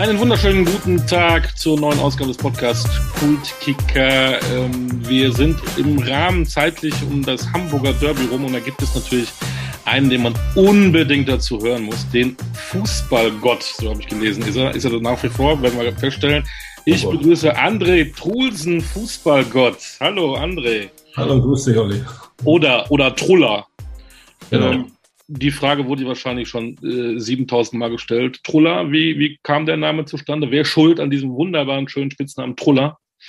Einen wunderschönen guten Tag zur neuen Ausgabe des Podcasts Kultkicker. Ähm, wir sind im Rahmen zeitlich um das Hamburger Derby rum und da gibt es natürlich einen, den man unbedingt dazu hören muss, den Fußballgott, so habe ich gelesen. Ist er, ist er nach wie vor, werden wir feststellen. Ich oh begrüße André Trulsen, Fußballgott. Hallo André. Hallo, grüß dich, Olli. Oder, oder Truller. Genau. Ähm, die Frage wurde wahrscheinlich schon äh, 7000 Mal gestellt. Truller, wie, wie kam der Name zustande? Wer schuld an diesem wunderbaren, schönen Spitznamen Truller?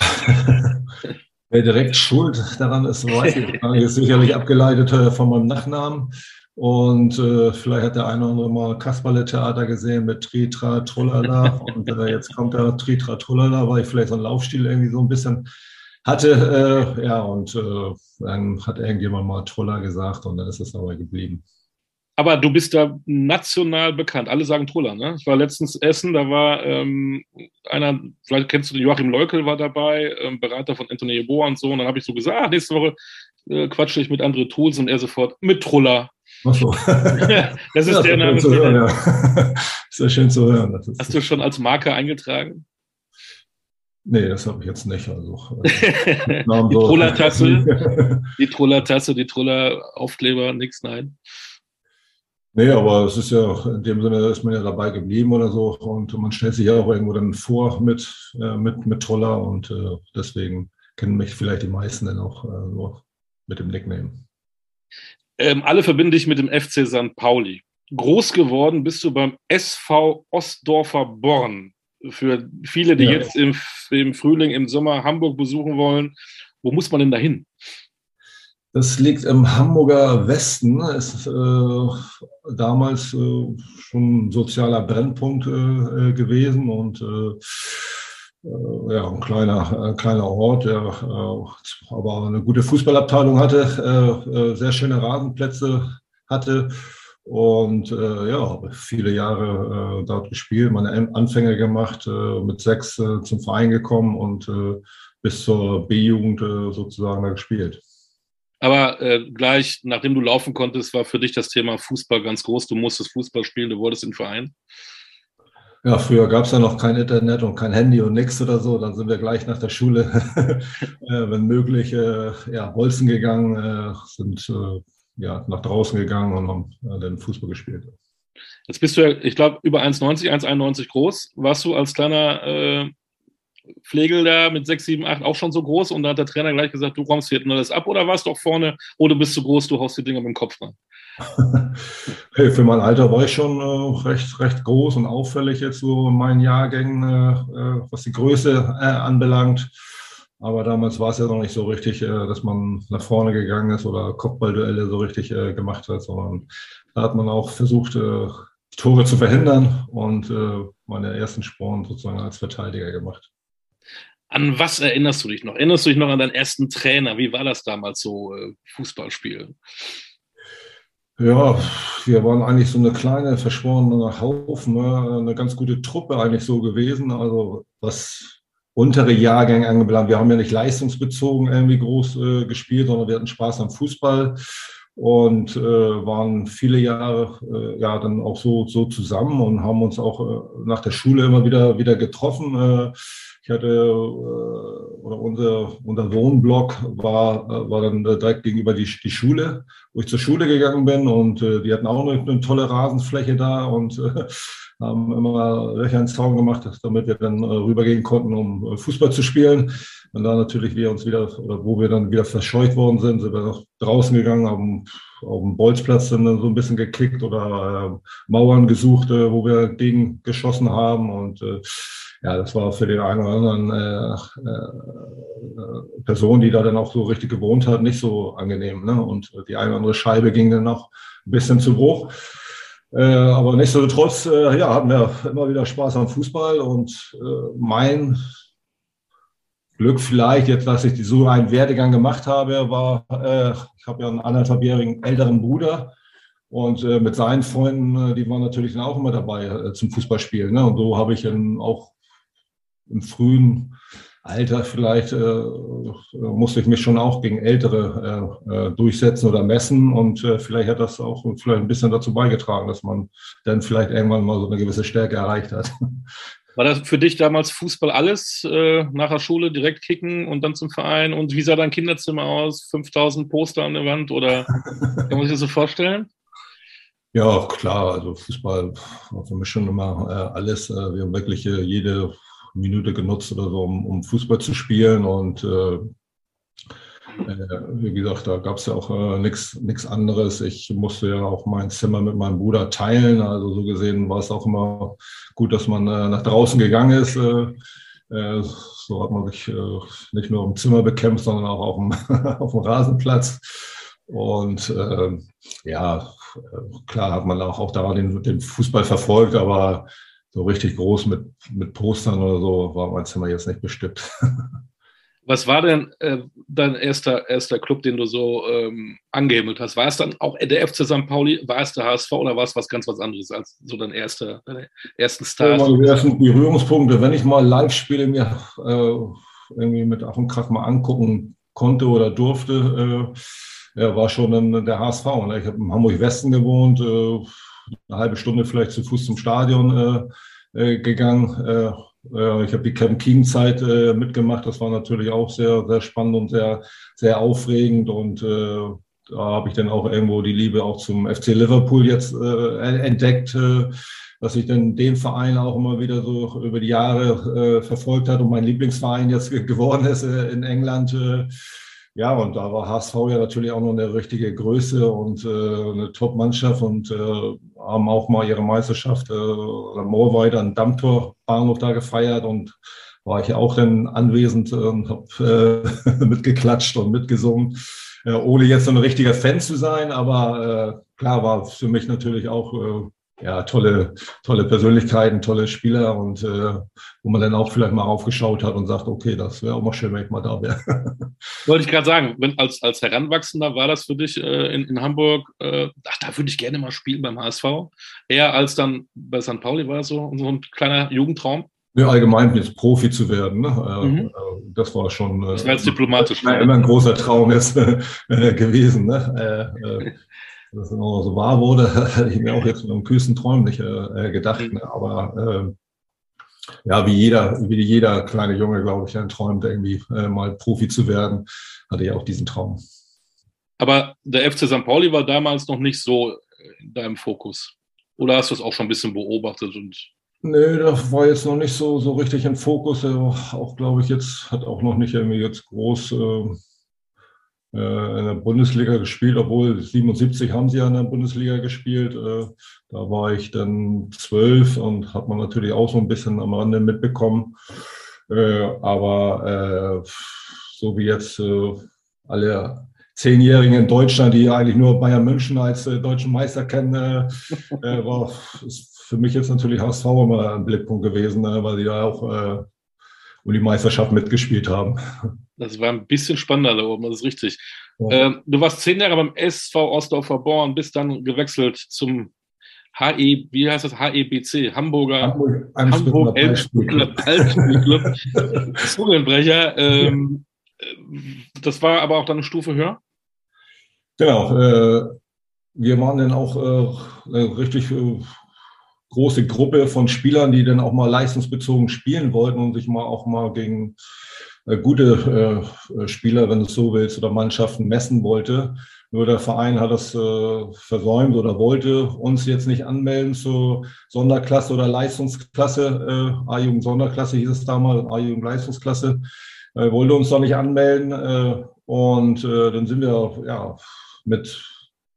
Wer direkt schuld daran ist, weiß ich ist sicherlich abgeleitet äh, von meinem Nachnamen. Und äh, vielleicht hat der eine oder andere mal Kasperle-Theater gesehen mit Tritra, Trullala. Und äh, jetzt kommt da Tritra, Trullala, weil ich vielleicht so einen Laufstil irgendwie so ein bisschen hatte. Äh, ja, und äh, dann hat irgendjemand mal Truller gesagt und dann ist es aber geblieben. Aber du bist da national bekannt. Alle sagen Truller, ne? Ich war letztens essen, da war ähm, einer, vielleicht kennst du Joachim Leukel war dabei, ähm, Berater von Anthony Yeboah und so. Und dann habe ich so gesagt, ah, nächste Woche äh, quatsche ich mit André Tools und er sofort mit Truller. Ach so. das ist ja, der Name. Hören, ja. ist ja schön zu hören. Hast du schon als Marke eingetragen? Nee, das habe ich jetzt nicht. Also, die Truller-Tasse, die Truller-Tasse, die Truller-Aufkleber, nix, nein. Nee, aber es ist ja in dem Sinne ist man ja dabei geblieben oder so und man stellt sich ja auch irgendwo dann vor mit, äh, mit, mit Troller und äh, deswegen kennen mich vielleicht die meisten dann auch äh, nur mit dem Nickname. Ähm, alle verbinden dich mit dem FC St. Pauli. Groß geworden bist du beim SV Ostdorfer Born. Für viele, die ja. jetzt im, im Frühling, im Sommer Hamburg besuchen wollen, wo muss man denn da hin? Das liegt im Hamburger Westen, ist äh, damals äh, schon ein sozialer Brennpunkt äh, äh gewesen und äh, äh, ja, ein kleiner, ein kleiner Ort, der aber eine gute Fußballabteilung hatte, sehr schöne Rasenplätze hatte und ja, viele Jahre dort gespielt, meine Anfänge gemacht, mit sechs zum Verein gekommen und bis zur B-Jugend sozusagen da gespielt. Aber äh, gleich, nachdem du laufen konntest, war für dich das Thema Fußball ganz groß. Du musstest Fußball spielen, du wolltest in Verein. Ja, früher gab es ja noch kein Internet und kein Handy und nichts oder so. Dann sind wir gleich nach der Schule, äh, wenn möglich, äh, ja, Bolzen gegangen, äh, sind äh, ja, nach draußen gegangen und haben äh, dann Fußball gespielt. Jetzt bist du ja, ich glaube, über 1,90, 1,91 groß. Warst du als kleiner Pflegel da mit 6, 7, 8 auch schon so groß und da hat der Trainer gleich gesagt, du räumst hier alles ab oder warst du auch vorne, oh, du bist zu groß, du haust die Dinger mit dem Kopf rein? hey, für mein Alter war ich schon äh, recht, recht groß und auffällig jetzt so in meinen Jahrgängen, äh, äh was die Größe äh, anbelangt. Aber damals war es ja noch nicht so richtig, äh, dass man nach vorne gegangen ist oder Kopfballduelle so richtig äh, gemacht hat, sondern da hat man auch versucht, Tore zu verhindern und meine ersten Sporen sozusagen als Verteidiger gemacht. An was erinnerst du dich noch? Erinnerst du dich noch an deinen ersten Trainer? Wie war das damals so, äh, Fußballspiel? Ja, wir waren eigentlich so eine kleine, verschworene Haufen, ne? eine ganz gute Truppe eigentlich so gewesen. Also was untere Jahrgänge angebelangt, wir haben ja nicht leistungsbezogen irgendwie groß äh, gespielt, sondern wir hatten Spaß am Fußball und äh, waren viele Jahre äh, ja dann auch so, so zusammen und haben uns auch äh, nach der Schule immer wieder, wieder getroffen. Äh, ich hatte, äh, oder unser, unser Wohnblock war, äh, war dann direkt gegenüber die, die Schule, wo ich zur Schule gegangen bin und äh, die hatten auch eine, eine tolle Rasenfläche da und äh, haben immer Löcher ins Zaun gemacht, damit wir dann äh, rübergehen konnten, um äh, Fußball zu spielen. Und da natürlich wir uns wieder, oder wo wir dann wieder verscheucht worden sind, sind wir noch draußen gegangen, haben auf dem Bolzplatz dann so ein bisschen gekickt oder äh, Mauern gesucht, äh, wo wir gegen geschossen haben und äh, ja, das war für den einen oder anderen äh, äh, Person, die da dann auch so richtig gewohnt hat, nicht so angenehm. Ne? Und die eine oder andere Scheibe ging dann noch ein bisschen zu Bruch. Äh, aber nichtsdestotrotz, äh, ja, hatten wir immer wieder Spaß am Fußball und äh, mein Glück vielleicht, jetzt, dass ich so einen Werdegang gemacht habe, war, äh, ich habe ja einen anderthalbjährigen älteren Bruder, und äh, mit seinen Freunden, äh, die waren natürlich dann auch immer dabei äh, zum Fußballspielen. Ne? Und so habe ich dann auch im frühen Alter vielleicht äh, musste ich mich schon auch gegen Ältere äh, äh, durchsetzen oder messen und äh, vielleicht hat das auch vielleicht ein bisschen dazu beigetragen, dass man dann vielleicht irgendwann mal so eine gewisse Stärke erreicht hat. War das für dich damals Fußball alles? Äh, nach der Schule direkt kicken und dann zum Verein? Und wie sah dein Kinderzimmer aus? 5000 Poster an der Wand oder kann man sich das so vorstellen? Ja, klar. Also Fußball war für mich schon immer äh, alles. Äh, wir haben wirklich äh, jede Minute genutzt oder so, um, um Fußball zu spielen und äh, äh, wie gesagt, da gab es ja auch äh, nichts anderes. Ich musste ja auch mein Zimmer mit meinem Bruder teilen. Also so gesehen war es auch immer gut, dass man äh, nach draußen gegangen ist. Äh, äh so hat man sich äh, nicht nur im Zimmer bekämpft, sondern auch auf dem, auf dem Rasenplatz. Und äh, ja, klar hat man auch, auch da den, den Fußball verfolgt, aber so richtig groß mit, mit Postern oder so war mein Zimmer jetzt nicht bestückt. Was war denn äh, dein erster, erster Club, den du so ähm, angehimmelt hast? War es dann auch der FC St. Pauli? War es der HSV oder war es was ganz was anderes als so dein erster, deine ersten Stars? Ja, meine ersten Berührungspunkte, wenn ich mal Live-Spiele mir äh, irgendwie mit Ach und Krach mal angucken konnte oder durfte, äh, ja, war schon dann der HSV. Ne? Ich habe in Hamburg-Westen gewohnt, äh, eine halbe Stunde vielleicht zu Fuß zum Stadion äh, äh, gegangen äh, äh, ich habe die Camp King Zeit äh, mitgemacht. Das war natürlich auch sehr, sehr spannend und sehr, sehr aufregend. Und äh, da habe ich dann auch irgendwo die Liebe auch zum FC Liverpool jetzt äh, entdeckt, äh, dass ich dann den Verein auch immer wieder so über die Jahre verfolgt hat und mein Lieblingsverein jetzt geworden ist in England. Ja, und da war HSV ja natürlich auch noch eine richtige Größe und äh, eine Top-Mannschaft und äh, haben auch mal ihre Meisterschaft äh, Moorweide an Dammtor-Bahnhof da gefeiert und war ich auch dann anwesend und habe äh, mitgeklatscht und mitgesungen, äh, ohne jetzt so ein richtiger Fan zu sein, aber äh, klar war für mich natürlich auch äh, ja, tolle, tolle Persönlichkeiten, tolle Spieler und äh, wo man dann auch vielleicht mal aufgeschaut hat und sagt, okay, das wäre auch mal schön, wenn ich mal da wäre. Wollte ich gerade sagen, wenn, als, als Heranwachsender war das für dich äh, in, in Hamburg, äh, ach, da würde ich gerne mal spielen beim HSV, eher als dann bei St. Pauli war das so, so ein kleiner Jugendtraum? Ja, allgemein jetzt Profi zu werden, ne? Äh, mhm. Äh, das war schon. Das war jetzt diplomatisch. Äh, immer ein großer Traum äh, gewesen. Ne? dass es immer so wahr wurde, hätte ich mir auch jetzt mit einem kühlsten Träumen nicht äh, äh, gedacht. Mhm. Ne? Aber äh, ja, wie jeder, wie jeder kleine Junge, glaube ich, träumt, irgendwie äh, mal Profi zu werden, hatte ich auch diesen Traum. Aber der FC St. Pauli war damals noch nicht so in deinem Fokus. Oder hast du es auch schon ein bisschen beobachtet und Nee, das war jetzt noch nicht so, so richtig im Fokus. Auch, glaube ich, jetzt hat auch noch nicht irgendwie jetzt groß äh, äh, in der Bundesliga gespielt, obwohl 77 haben sie ja in der Bundesliga gespielt. Äh, da war ich dann zwölf und hat man natürlich auch so ein bisschen am Rande mitbekommen. Äh, aber so wie jetzt alle Zehnjährigen in Deutschland, die eigentlich nur Bayern München als deutschen Meister kennen, war für mich jetzt natürlich HSV immer ein Blickpunkt gewesen, weil sie ja auch um die Meisterschaft mitgespielt haben. Das war ein bisschen spannender da oben, das ist richtig. Ja. Ähm, du warst zehn Jahre beim SV Ostdorf verborgen, bist dann gewechselt zum HE, wie heißt das? HEBC, Hamburger Hamburg, Hamburg Elbspielclub, Zungenbrecher. Ähm, das war aber auch dann eine Stufe höher? Genau. Äh, wir waren dann auch äh, richtig äh, große Gruppe von Spielern, die dann auch mal leistungsbezogen spielen wollten und sich mal auch mal gegen äh, gute äh, Spieler, wenn du es so willst, oder Mannschaften messen wollte. Nur der Verein hat das äh, versäumt oder wollte uns jetzt nicht anmelden zur Sonderklasse oder Leistungsklasse. Äh, A-Jugend Sonderklasse hieß es damals, A-Jugend Leistungsklasse. Äh, wollte uns doch nicht anmelden. Äh, und dann sind wir ja mit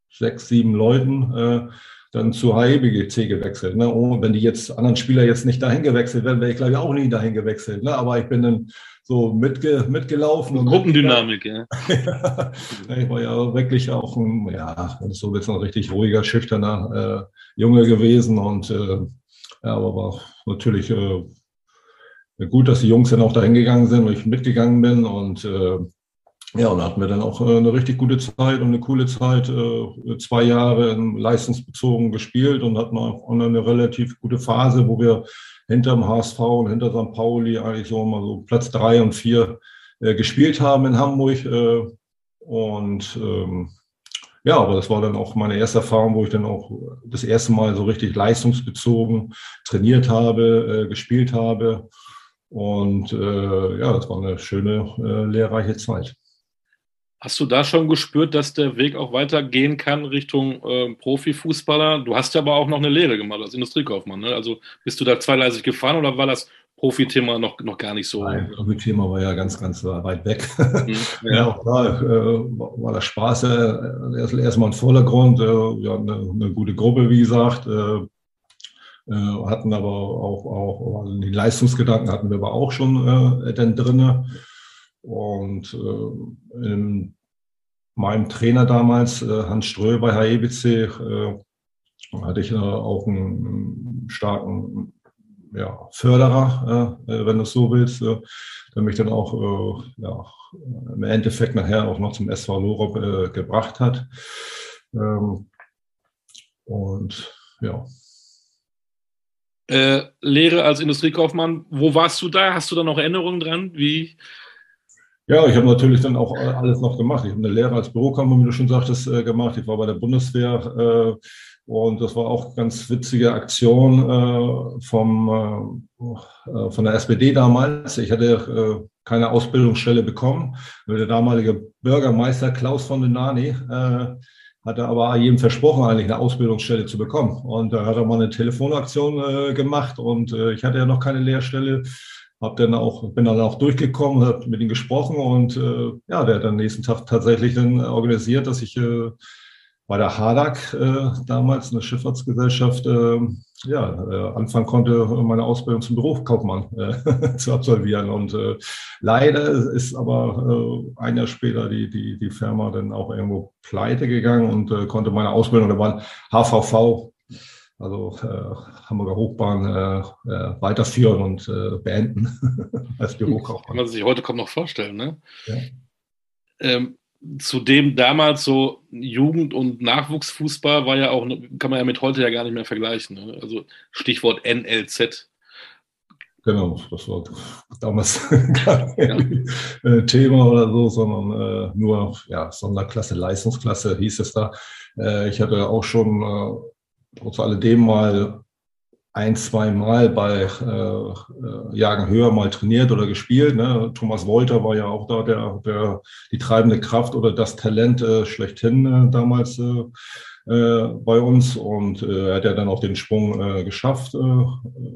sechs, sieben Leuten dann zu HEBGC gewechselt. Ne? Und wenn die jetzt anderen Spieler jetzt nicht dahin gewechselt werden, wäre ich glaube ich auch nie dahin gewechselt. Ne? Aber ich bin dann so mitge mitgelaufen. Und Gruppendynamik, ja. ich war ja wirklich auch ein, ja, so jetzt ein richtig ruhiger, schüchterner äh, Junge gewesen und äh, ja, aber war natürlich äh, gut, dass die Jungs dann auch dahin gegangen sind und ich mitgegangen bin und äh, ja, und hatten wir dann auch äh, eine richtig gute Zeit und eine coole Zeit, äh, zwei Jahre leistungsbezogen gespielt und hatten auch eine relativ gute Phase, wo wir hinter dem HSV und hinter St. Pauli eigentlich so mal so Platz drei und vier äh, gespielt haben in Hamburg. und ähm, ja, aber das war dann auch meine erste Erfahrung, wo ich dann auch das erste Mal so richtig leistungsbezogen trainiert habe, gespielt habe. Und ja, das war eine schöne, lehrreiche Zeit. Hast du da schon gespürt, dass der Weg auch weitergehen kann Richtung äh, Profifußballer? Du hast ja aber auch noch eine Lehre gemacht als Industriekaufmann. Ne? Also bist du da zweigleisig gefahren oder war das Profithema noch, noch gar nicht so. Nein, Profithema war ja ganz, ganz weit weg. Mhm, ja. ja, auch da äh, war der Spaß äh, erst, erstmal im Vordergrund. Äh, wir hatten eine, eine, gute Gruppe, wie gesagt. Äh, äh, hatten aber auch, auch also die Leistungsgedanken hatten wir aber auch schon äh, dann drinne. Und äh, in meinem Trainer damals, äh, Hans Ströh bei HEBC, hatte ich auch einen starken ja, Förderer, äh, wenn du es so willst, äh, der mich dann auch äh, ja, im Endeffekt nachher auch noch zum SV Lorop äh, gebracht hat. Ähm, und ja. Äh, Lehre als Industriekaufmann, wo warst du da? Hast du da noch Erinnerungen dran? Wie? Ja, ich habe natürlich dann auch alles noch gemacht. Ich habe eine Lehre als Bürokammern, wie du schon sagtest, äh, gemacht. Ich war bei der Bundeswehr und das war auch ganz witzige Aktion äh, vom, äh, äh von der SPD damals. Ich hatte äh, keine Ausbildungsstelle bekommen. Der damalige Bürgermeister Klaus von den Nani äh, hatte aber jedem versprochen, eigentlich eine Ausbildungsstelle zu bekommen. Und da hat er mal eine Telefonaktion äh, gemacht und äh, ich hatte ja noch keine Lehrstelle. Hab dann auch, bin dann auch durchgekommen, habe mit ihm gesprochen und äh, ja, der hat dann nächsten Tag tatsächlich dann organisiert, dass ich äh, bei der Hadak äh, damals, eine Schifffahrtsgesellschaft, äh, ja, äh, anfangen konnte, meine Ausbildung zum Berufskaufmann äh, zu absolvieren. Und äh, leider ist aber äh, ein Jahr später die, die, die Firma dann auch irgendwo pleite gegangen und äh, konnte meine Ausbildung, da war HVV, also äh, Hamburger Hochbahn, äh, äh, weiterführen und äh, beenden als Bürokaufmann. Kann man sich heute kaum noch vorstellen, ne? Ja. Ähm, zudem damals so Jugend- und Nachwuchsfußball war ja auch, kann man ja mit heute ja gar nicht mehr vergleichen. Ne? Also Stichwort NLZ. Genau, das war damals gar kein ja. Äh, Thema oder so, sondern äh, nur ja, Sonderklasse, Leistungsklasse hieß es da. Ich hatte auch schon trotz alledem mal ein, zwei Mal bei äh, äh, Jagen höher mal trainiert oder gespielt. Ne? Thomas Wolter war ja auch da, der, der die treibende Kraft oder das Talent äh, schlechthin äh, damals äh, äh, bei uns. Und äh, er hat ja dann auch den Sprung geschafft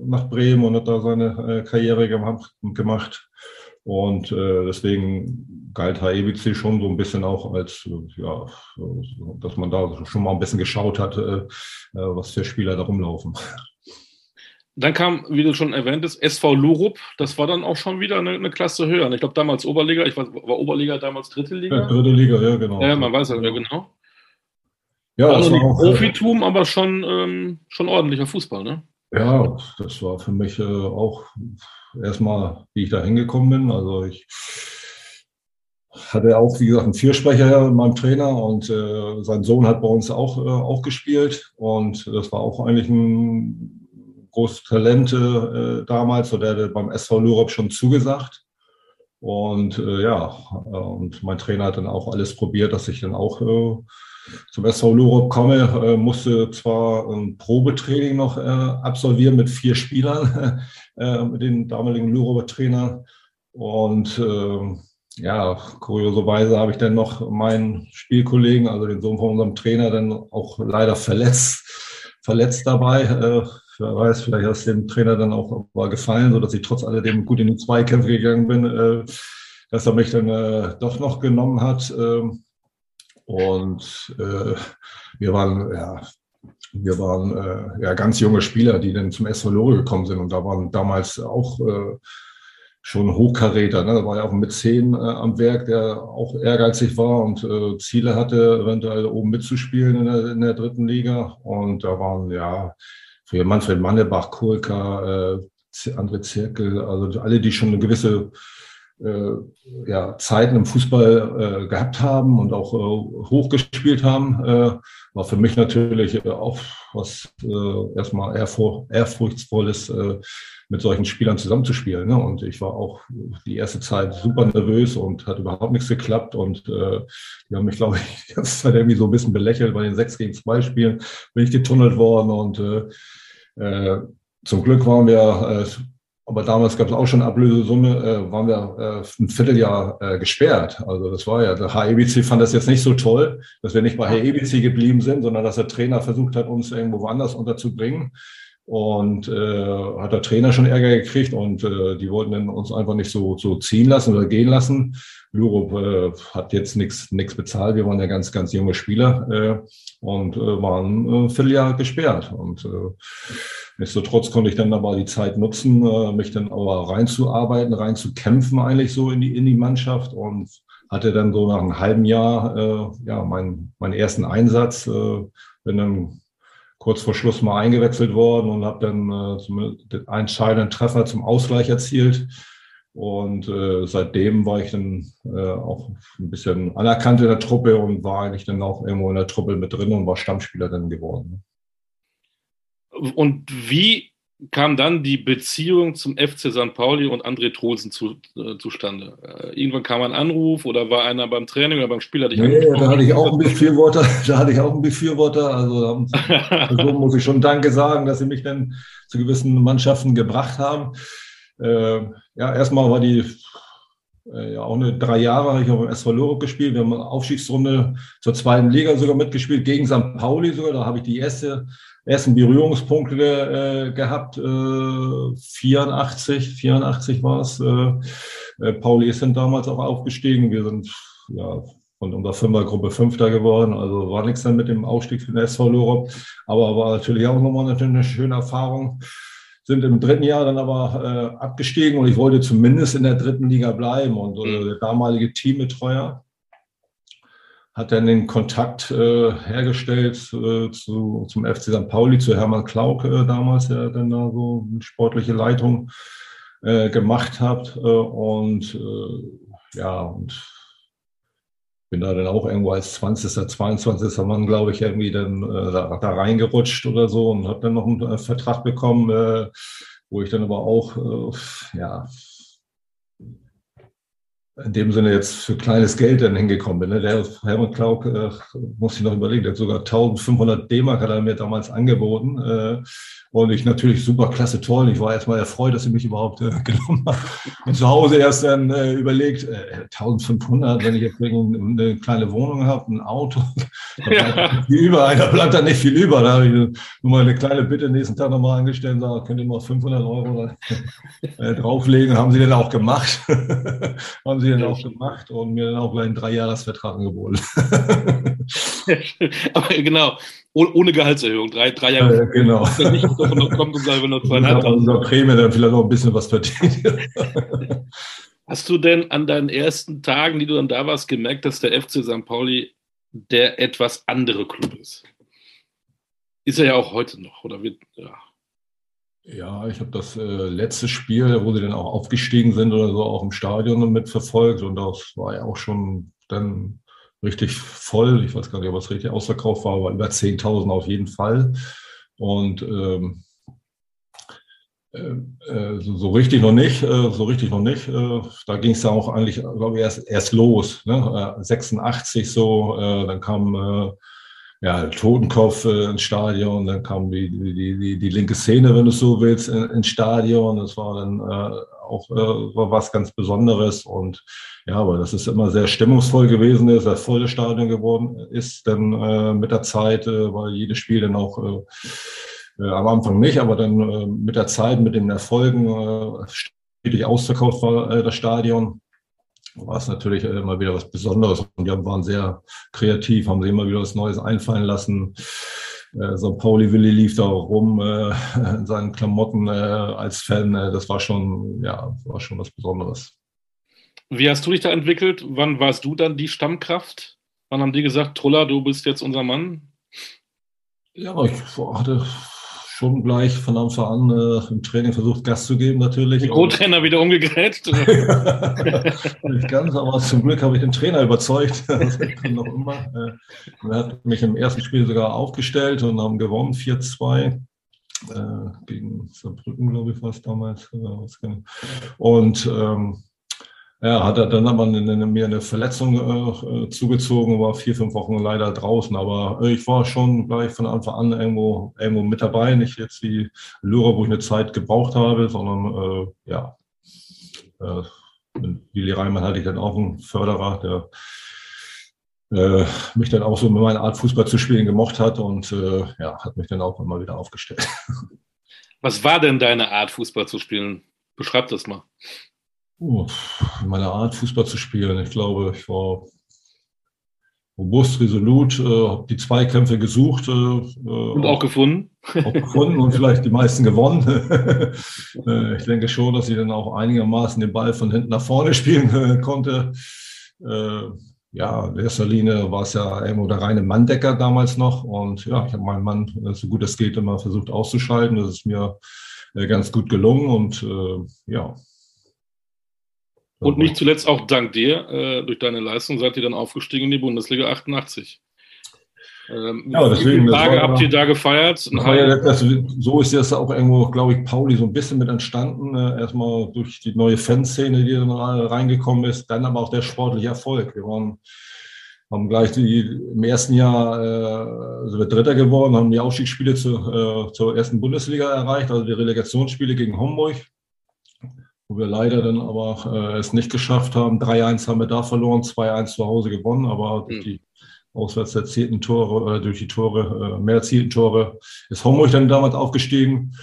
nach Bremen und hat da seine Karriere gemacht. gemacht. Und äh, deswegen galt HEBC schon so ein bisschen auch als, äh, ja, dass man da schon mal ein bisschen geschaut hat, äh, äh was für Spieler da rumlaufen. Dann kam, wie du schon erwähntest, SV Lurup. Das war dann auch schon wieder eine, eine Klasse höher. Ich glaube, damals Oberliga. Ich weiß, war Oberliga damals dritte Liga? Ja, dritte Liga, ja, genau. Ja, man weiß ja, ja genau. Ja, das war auch, Profitum, aber schon, ähm, schon ordentlicher Fußball, ne? Ja, das war für mich äh, auch erstmal, wie ich da hingekommen bin. Also ich hatte auch, wie gesagt, einen Viersprecher in meinem Trainer und äh, sein Sohn hat bei uns auch, äh, auch gespielt. Und das war auch eigentlich ein große Talente äh, damals, oder der beim SV Lurop schon zugesagt. Und äh, ja, und mein Trainer hat dann auch alles probiert, dass ich dann auch äh, zum SV Lurop komme. Äh, musste zwar ein Probetraining noch äh, absolvieren mit vier Spielern, äh, mit den damaligen Luroper Trainer. Und äh, ja, kurioserweise habe ich dann noch meinen Spielkollegen, also den Sohn von unserem Trainer, dann auch leider verletzt, verletzt dabei. Äh, wer weiß, vielleicht hat es dem Trainer dann auch mal gefallen, sodass ich trotz alledem gut in die Zweikämpfe gegangen bin, äh, dass er mich dann äh, doch noch genommen hat. Äh, und äh, wir waren, ja, wir waren äh, ja ganz junge Spieler, die dann zum SV Lore gekommen sind. Und da waren damals auch äh, schon Hochkaräter. Ne? Da war ja auch mit zehn äh, am Werk, der auch ehrgeizig war und äh, Ziele hatte, eventuell oben mitzuspielen in der, in der dritten Liga. Und da waren ja für Manfred Mannebach, Kohlka, äh, andere Zirkel, also alle, die schon eine gewisse ja, Zeiten im Fußball äh, gehabt haben und auch äh, hochgespielt haben, äh, war für mich natürlich äh, auch was äh, erstmal ehrfur ehrfurchtsvolles, äh, mit solchen Spielern zusammenzuspielen. Ne? Und ich war auch die erste Zeit super nervös und hat überhaupt nichts geklappt. Und äh, die haben mich, glaube ich, die ganze Zeit irgendwie so ein bisschen belächelt bei den 6 gegen 2 Spielen. Bin ich getunnelt worden und äh, äh, zum Glück waren wir äh, aber damals gab es auch schon Ablösesumme, äh, waren wir äh, ein Vierteljahr äh, gesperrt. Also das war ja, der HEBC fand das jetzt nicht so toll, dass wir nicht bei HEBC geblieben sind, sondern dass der Trainer versucht hat, uns irgendwo woanders unterzubringen. Und äh, hat der Trainer schon Ärger gekriegt und äh, die wollten dann uns einfach nicht so, so ziehen lassen oder gehen lassen. Lurup äh, hat jetzt nichts nichts bezahlt. Wir waren ja ganz, ganz junge Spieler äh, und äh, waren äh, Vierteljahr gesperrt. Und äh, Nichtsdestotrotz konnte ich dann aber die Zeit nutzen, äh, mich dann aber reinzuarbeiten, reinzukämpfen eigentlich so in die, in die Mannschaft und hatte dann so nach einem halben Jahr äh, ja meinen, meinen ersten Einsatz, äh, bin dann kurz vor Schluss mal eingewechselt worden und habe dann äh, den entscheidenden Treffer zum Ausgleich erzielt. Und äh, seitdem war ich dann äh, auch ein bisschen anerkannt in der Truppe und war eigentlich dann auch irgendwo in der Truppe mit drin und war Stammspieler dann geworden. Und wie kam dann die Beziehung zum FC St. Pauli und André Trolsen zu, äh, zustande? Äh, irgendwann kam ein Anruf oder war einer beim Training oder beim Spieler dich nee, da hatte ich auch einen Befürworter, da hatte ich auch einen Befürworter. Also so muss ich schon Danke sagen, dass sie mich dann zu gewissen Mannschaften gebracht haben. Äh, ja, erstmal war die äh, ja auch eine drei Jahre habe ich auch beim SV Lorup gespielt. Wir haben eine Aufstiegsrunde zur zweiten Liga sogar mitgespielt, gegen St. Pauli sogar. Da habe ich die erste ersten Berührungspunkte äh, gehabt. Äh, 84, 84 war es. Äh, Pauli ist dann damals auch aufgestiegen. Wir sind ja von unserer Fünfergruppe Fünfter geworden. Also war nichts dann mit dem Aufstieg für den SV Lorop. Aber war natürlich auch nochmal eine schöne Erfahrung. Sind im dritten Jahr dann aber äh, abgestiegen und ich wollte zumindest in der dritten Liga bleiben. Und äh, der damalige Teambetreuer, hat dann den Kontakt äh, hergestellt äh, zu, zum FC St. Pauli, zu Hermann Klauk äh, damals, der dann da so eine sportliche Leitung äh, gemacht hat. Äh, und äh, ja, und bin da dann auch irgendwo als 20., 22. Mann, glaube ich, irgendwie dann da, da reingerutscht oder so und habe dann noch einen Vertrag bekommen, wo ich dann aber auch, ja, in dem Sinne jetzt für kleines Geld dann hingekommen bin. Ne? Der Helmut Klauk, äh, muss ich noch überlegen, der hat sogar 1500 D-Mark hat er mir damals angeboten. Äh, und ich natürlich super klasse, toll. Ich war erstmal erfreut, dass sie mich überhaupt äh, genommen haben. Und zu Hause erst dann äh, überlegt, äh, 1500, wenn ich jetzt eine kleine Wohnung habe, ein Auto, da bleibt viel über, da bleibt dann nicht viel über. Da habe ich nur mal eine kleine Bitte nächsten Tag nochmal angestellt und sage, könnt ihr mal 500 Euro drauflegen? Haben sie dann auch gemacht. haben sie dann auch gemacht und mir dann auch gleich einen Dreijahresvertrag angeboten. Aber genau, ohne Gehaltserhöhung. Drei, drei Jahre. Ja, genau. Nicht davon du zweieinhalb Unser Prämie dann vielleicht noch ein bisschen was verdient. Hast du denn an deinen ersten Tagen, die du dann da warst, gemerkt, dass der FC St. Pauli der etwas andere Club ist? Ist er ja auch heute noch, oder wird, ja. Ja, ich habe das äh, letzte Spiel, wo sie dann auch aufgestiegen sind oder so, auch im Stadion mitverfolgt und das war ja auch schon dann richtig voll. Ich weiß gar nicht, ob es richtig ausverkauft war, aber über 10.000 auf jeden Fall. Und ähm, äh, äh, so, so, richtig noch nicht, äh, so richtig noch nicht. Äh, da ging es ja auch eigentlich, glaube ich, erst, erst los. Ne? 86 äh, so, äh, dann kam ja, Totenkopf ins Stadion, dann kam die, die, die, die linke Szene, wenn du so willst, ins Stadion. Das war dann auch war was ganz Besonderes und ja, aber das ist immer sehr stimmungsvoll gewesen, ist ein volles Stadion geworden ist, dann äh, mit der Zeit, äh, weil jedes Spiel dann auch äh, äh, am Anfang nicht, aber dann äh, mit der Zeit, mit den Erfolgen äh, stetig ausverkauft war äh, das Stadion war es natürlich immer wieder was Besonderes. Und die waren sehr kreativ, haben sich immer wieder was Neues einfallen lassen. Äh, so Pauli Willi lief da rum äh, in seinen Klamotten äh, als Fan. Das war schon, ja, war schon was Besonderes. Wie hast du dich da entwickelt? Wann warst du dann die Stammkraft? Wann haben die gesagt, Truller, du bist jetzt unser Mann? Ja, ich hatte schon gleich von Anfang an äh, im Training versucht, Gas zu geben natürlich. Den Co-Trainer wieder umgegrätscht? Nicht ganz, aber zum Glück habe ich den Trainer überzeugt. Das noch immer. Äh, er hat mich im ersten Spiel sogar aufgestellt und haben gewonnen, 4-2 äh, gegen Saarbrücken, glaube ich, war es damals. Äh, und ähm, ja, hat er dann aber mir eine Verletzung äh, zugezogen, war vier, fünf Wochen leider draußen. Aber äh, ich war schon gleich von Anfang an irgendwo, irgendwo mit dabei. Nicht jetzt wie Lyra, wo ich eine Zeit gebraucht habe, sondern äh, ja, äh, mit Willi Reimann hatte ich dann auch einen Förderer, der äh, mich dann auch so mit meiner Art Fußball zu spielen gemocht hat und äh, ja, hat mich dann auch immer wieder aufgestellt. Was war denn deine Art Fußball zu spielen? Beschreib das mal. Uh, meine Art, Fußball zu spielen. Ich glaube, ich war robust, resolut, äh, habe die Zweikämpfe gesucht. Äh, und auch gefunden. Auch gefunden und vielleicht die meisten gewonnen. äh, ich denke schon, dass ich dann auch einigermaßen den Ball von hinten nach vorne spielen äh, konnte. Äh, ja, in erster Linie war es ja irgendwo der reine Manndecker damals noch. Und ja, ich habe meinen Mann, äh, so gut es geht, immer versucht auszuschalten. Das ist mir ganz gut gelungen und ja, und nicht zuletzt auch dank dir, äh, durch deine Leistung, seid ihr dann aufgestiegen in die Bundesliga 88. Ähm, ja, deswegen, wie Tage habt ihr da gefeiert? Ja, das, so ist das auch irgendwo, glaube ich, Pauli so ein bisschen mit entstanden. Äh, erstmal durch die neue Fanszene, die dann reingekommen ist, dann aber auch der sportliche Erfolg. Wir waren, haben gleich die, im ersten Jahr äh, sind wir Dritter geworden, haben die Aufstiegsspiele zu, äh, zur ersten Bundesliga erreicht, also die Relegationsspiele gegen Homburg wo wir leider dann aber äh, es nicht geschafft haben. 3-1 haben wir da verloren, 2-1 zu Hause gewonnen, aber durch hm. die auswärts erzielten Tore, äh, durch die Tore, äh, mehr erzielten Tore, ist Homburg dann damals aufgestiegen.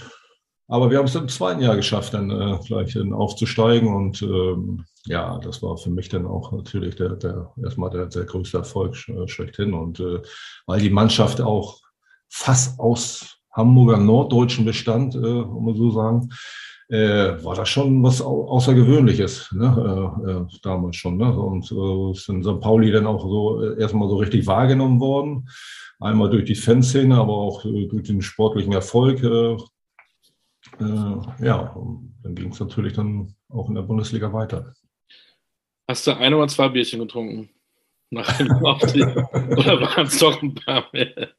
Aber wir haben es im zweiten Jahr geschafft, dann äh, gleich dann aufzusteigen. Und ähm, ja, das war für mich dann auch natürlich der, der erstmal der, der größte Erfolg äh, schlechthin. Und äh, weil die Mannschaft auch fast aus Hamburger Norddeutschen bestand, äh, um mal so sagen, äh, war das schon was Außergewöhnliches, ne? äh, äh, damals schon. Ne? Und äh, ist in St. Pauli dann auch so äh, erstmal so richtig wahrgenommen worden. Einmal durch die Fanszene, aber auch äh, durch den sportlichen Erfolg. Äh, ja, und dann ging es natürlich dann auch in der Bundesliga weiter. Hast du ein oder zwei Bierchen getrunken? Nach dem Aufstieg? oder waren es doch ein paar mehr?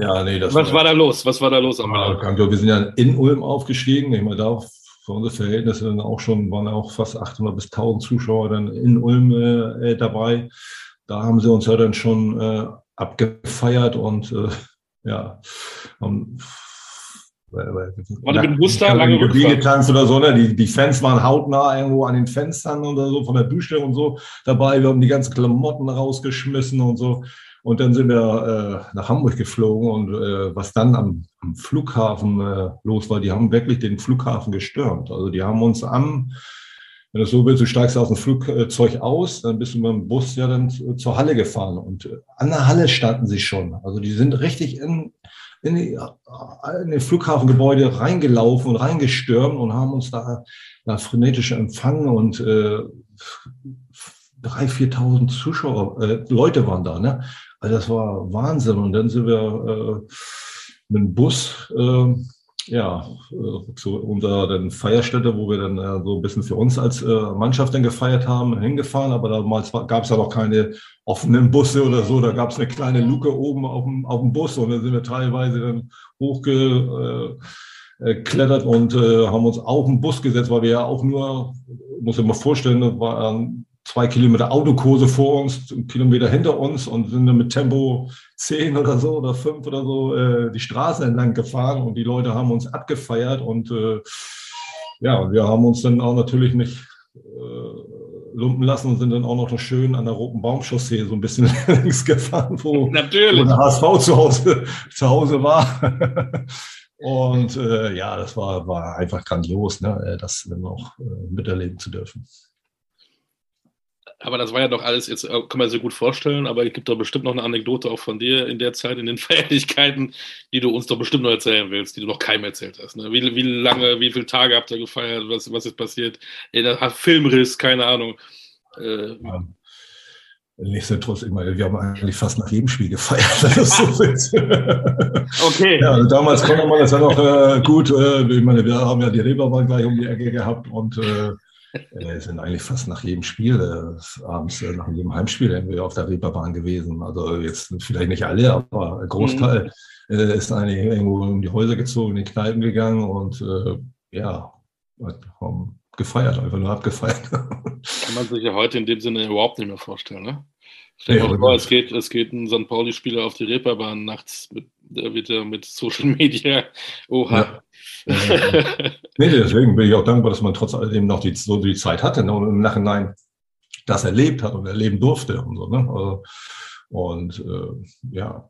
Ja, nee, das Was war, war da los? Was war da los am ja, Wir sind ja in Ulm aufgestiegen. Ich meine, da für unsere Verhältnisse dann auch schon, waren auch fast 800 bis 1000 Zuschauer dann in Ulm äh, äh, dabei. Da haben sie uns ja dann schon äh, abgefeiert und äh, ja, haben war die mit Muster lange getanzt oder so, ne? Die, die Fans waren hautnah irgendwo an den Fenstern oder so, von der Büste und so dabei. Wir haben die ganzen Klamotten rausgeschmissen und so. Und dann sind wir äh, nach Hamburg geflogen und äh, was dann am, am Flughafen äh, los war, die haben wirklich den Flughafen gestürmt. Also die haben uns am, wenn du so willst, du steigst aus dem Flugzeug aus, dann bist du mit dem Bus ja dann zur Halle gefahren und an der Halle standen sie schon. Also die sind richtig in, in, die, in den Flughafengebäude reingelaufen und reingestürmt und haben uns da, da frenetisch empfangen und äh, 3.000, 4.000 Zuschauer, äh, Leute waren da. Ne? Also das war Wahnsinn. Und dann sind wir äh, mit dem Bus, äh, ja, äh, zu unserer Feierstätte, wo wir dann äh, so ein bisschen für uns als äh, Mannschaft dann gefeiert haben, hingefahren. Aber damals gab es ja noch keine offenen Busse oder so. Da gab es eine kleine Luke oben auf dem, auf dem Bus und dann sind wir teilweise dann hochgeklettert äh, und äh, haben uns auf den Bus gesetzt, weil wir ja auch nur, muss ich mal vorstellen, das waren zwei Kilometer Autokurse vor uns, einen Kilometer hinter uns und sind dann mit Tempo zehn oder so oder fünf oder so äh, die Straße entlang gefahren und die Leute haben uns abgefeiert und äh, ja, wir haben uns dann auch natürlich nicht äh, lumpen lassen und sind dann auch noch schön an der Roten Baumchaussee so ein bisschen längs gefahren, wo, natürlich. wo der HSV zu Hause, zu Hause war. und äh, ja, das war, war einfach grandios, ne, das dann auch äh, miterleben zu dürfen aber das war ja doch alles, jetzt äh, kann man sich gut vorstellen, aber es gibt doch bestimmt noch eine Anekdote auch von dir in der Zeit, in den Feierlichkeiten, die du uns doch bestimmt noch erzählen willst, die du noch keinem erzählt hast. Ne? Wie, wie lange, wie viele Tage habt ihr gefeiert, was, was ist passiert? Ja, Filmriss, keine Ahnung. Äh, Nichtsdestotrotz, ich meine, wir haben eigentlich fast nach jedem Spiel gefeiert. Das so okay. Ja, also damals konnte man das ja noch äh, gut. Äh, ich meine, wir haben ja die Reeperbahn gleich um die Ecke gehabt und äh, äh sind eigentlich fast nach jedem Spiel, äh, abends äh, nach jedem Heimspiel irgendwie auf der Reeperbahn gewesen. Also jetzt vielleicht nicht alle, aber ein Großteil mhm. äh, ist eigentlich irgendwo um die Häuser gezogen, in die Kneipen gegangen und äh, ja, haben gefeiert, einfach nur abgefeiert. Kann man sich ja heute in dem Sinne überhaupt nicht mehr vorstellen, ne? Stell dir ja, vor, es geht, es geht ein St. Pauli-Spieler auf die Reeperbahn nachts mit, da wird er mit Social Media. Oha. Ja. nee, deswegen bin ich auch dankbar, dass man trotz alledem noch die, so die Zeit hatte ne, und im Nachhinein das erlebt hat und erleben durfte und so. Ne? Also, und äh, ja,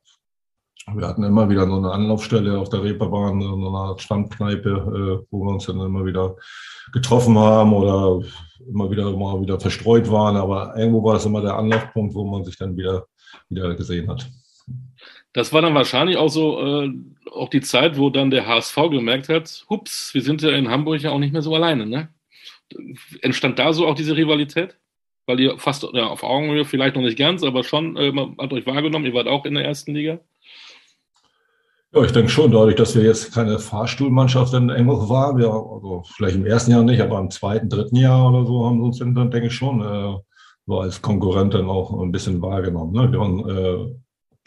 wir hatten immer wieder so eine Anlaufstelle auf der Reeperbahn, so eine Art Stammkneipe, äh, wo wir uns dann immer wieder getroffen haben oder immer wieder mal wieder verstreut waren. Aber irgendwo war das immer der Anlaufpunkt, wo man sich dann wieder, wieder gesehen hat. Das war dann wahrscheinlich auch so äh, auch die Zeit, wo dann der HSV gemerkt hat, hups, wir sind ja in Hamburg ja auch nicht mehr so alleine. Ne? Entstand da so auch diese Rivalität? Weil ihr fast ja, auf Augenhöhe, vielleicht noch nicht ganz, aber schon, äh, man hat euch wahrgenommen, ihr wart auch in der ersten Liga? Ja, ich denke schon, dadurch, dass wir jetzt keine Fahrstuhlmannschaft in Engel waren, wir, also vielleicht im ersten Jahr nicht, aber im zweiten, dritten Jahr oder so haben wir uns dann, denke ich, schon äh, so als Konkurrent dann auch ein bisschen wahrgenommen. Ne? Wir waren äh,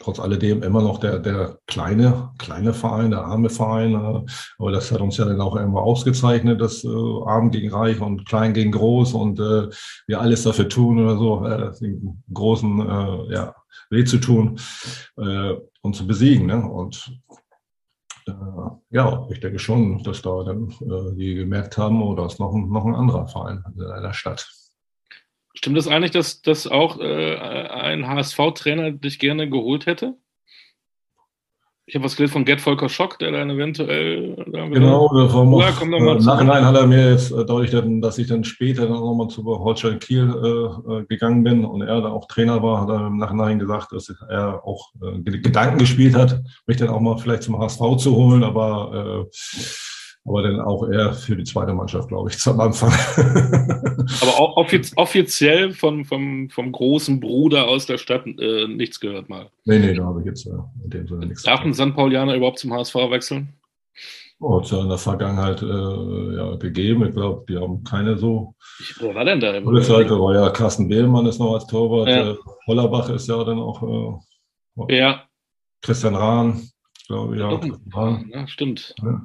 trotz alledem immer noch der, der kleine, kleine Verein, der arme Verein. Äh, aber das hat uns ja dann auch irgendwo ausgezeichnet, dass äh, arm gegen reich und klein gegen groß und äh, wir alles dafür tun oder so, äh, den großen äh, ja, weh zu tun äh, und zu besiegen. Ne? Und äh, ja, ich denke schon, dass da dann äh, die gemerkt haben, oder ist noch ein, noch ein anderer Verein in einer Stadt. Stimmt es das eigentlich, dass, dass auch äh, ein HSV-Trainer dich gerne geholt hätte? Ich habe was gelesen von Gerd Volker Schock, der dann eventuell. genau, das war noch, ja, mal äh, Nachhinein hat er mir jetzt äh, deutlich, dass ich dann später dann nochmal zu Holstein Kiel äh, äh, gegangen bin und er da auch Trainer war, hat er im Nachhinein gesagt, dass er auch äh, Gedanken gespielt hat, mich dann auch mal vielleicht zum HSV zu holen, aber äh, aber dann auch eher für die zweite Mannschaft, glaube ich, zum Anfang. aber auch offiz offiziell vom, vom, vom großen Bruder aus der Stadt äh, nichts gehört mal. Nee, nee, da habe ich jetzt äh, in dem Sinne nichts. Darf ein St. Paulianer überhaupt zum HSV wechseln? Oh, hat es ja in der Vergangenheit äh, ja, gegeben. Ich glaube, die haben keine so. Wer war denn da? Seite war ja Carsten Behlmann ist noch als Torwart. Ja. Äh, Hollerbach ist ja dann auch. Äh, ja. Christian Rahn, glaube ich. Ja, ja, ja, stimmt. Ja.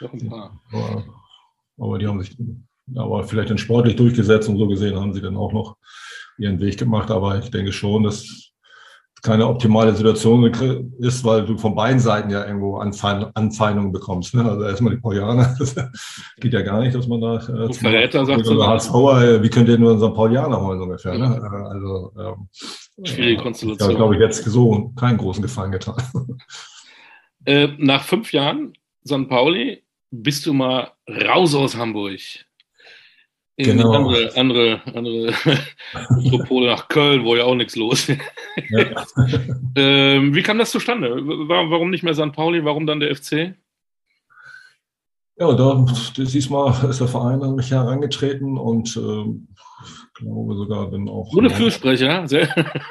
Noch ein paar. Aber, aber die haben sich aber vielleicht dann sportlich durchgesetzt und so gesehen haben sie dann auch noch ihren Weg gemacht. Aber ich denke schon, dass keine optimale Situation ist, weil du von beiden Seiten ja irgendwo Anfeindungen bekommst. Ne? Also erstmal die Paulianer, das geht ja gar nicht, dass man da äh, Verräter sagt so HSVer, wie könnt ihr nur unseren Paulianer holen ungefähr? Ne? Also ähm, schwierige Konstellation. Ich glaube, ich jetzt so keinen großen Gefallen getan. Äh, nach fünf Jahren St. Pauli bist du mal raus aus Hamburg. In genau. andere, andere, andere Metropole nach Köln, wo ja auch nichts los ist. Ja. ähm, wie kam das zustande? Warum nicht mehr St. Pauli? Warum dann der FC? Ja, da diesmal ist der Verein an mich herangetreten und äh, glaube sogar dann auch. Ohne Fürsprecher, sehr.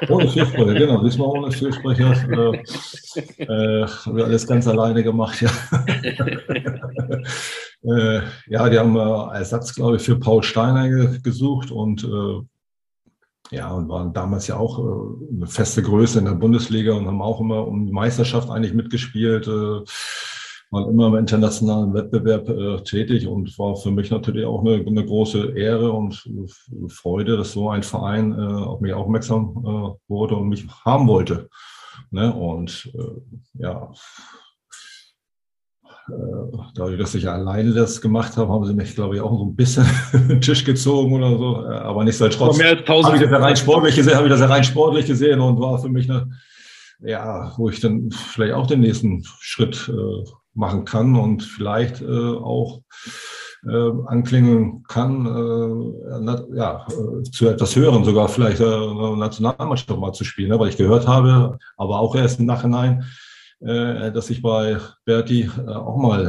Ohne Fürsprecher, genau. Diesmal ohne Fürsprecher. Äh, äh, haben wir alles ganz alleine gemacht, ja. äh, ja, die haben äh, Ersatz, glaube ich, für Paul Steiner gesucht und äh, ja, und waren damals ja auch äh, eine feste Größe in der Bundesliga und haben auch immer um die Meisterschaft eigentlich mitgespielt. Waren immer im internationalen Wettbewerb äh, tätig und war für mich natürlich auch eine, eine große Ehre und Freude, dass so ein Verein äh, auf mich aufmerksam äh, wurde und mich haben wollte. Ne? Und äh, ja, äh, dadurch, dass ich alleine das gemacht habe, haben sie mich, glaube ich, auch so ein bisschen den Tisch gezogen oder so. Äh, aber nicht so trotz. Habe ich das ja rein sportlich gesehen, habe ich das ja rein sportlich gesehen und war für mich eine, ja, wo ich dann vielleicht auch den nächsten Schritt äh, machen kann und vielleicht äh, auch äh, anklingen kann, äh, ja, äh, zu etwas hören, sogar vielleicht äh, Nationalmannschaft mal zu spielen, ne? weil ich gehört habe, aber auch erst im Nachhinein, äh, dass ich bei Berti äh, auch mal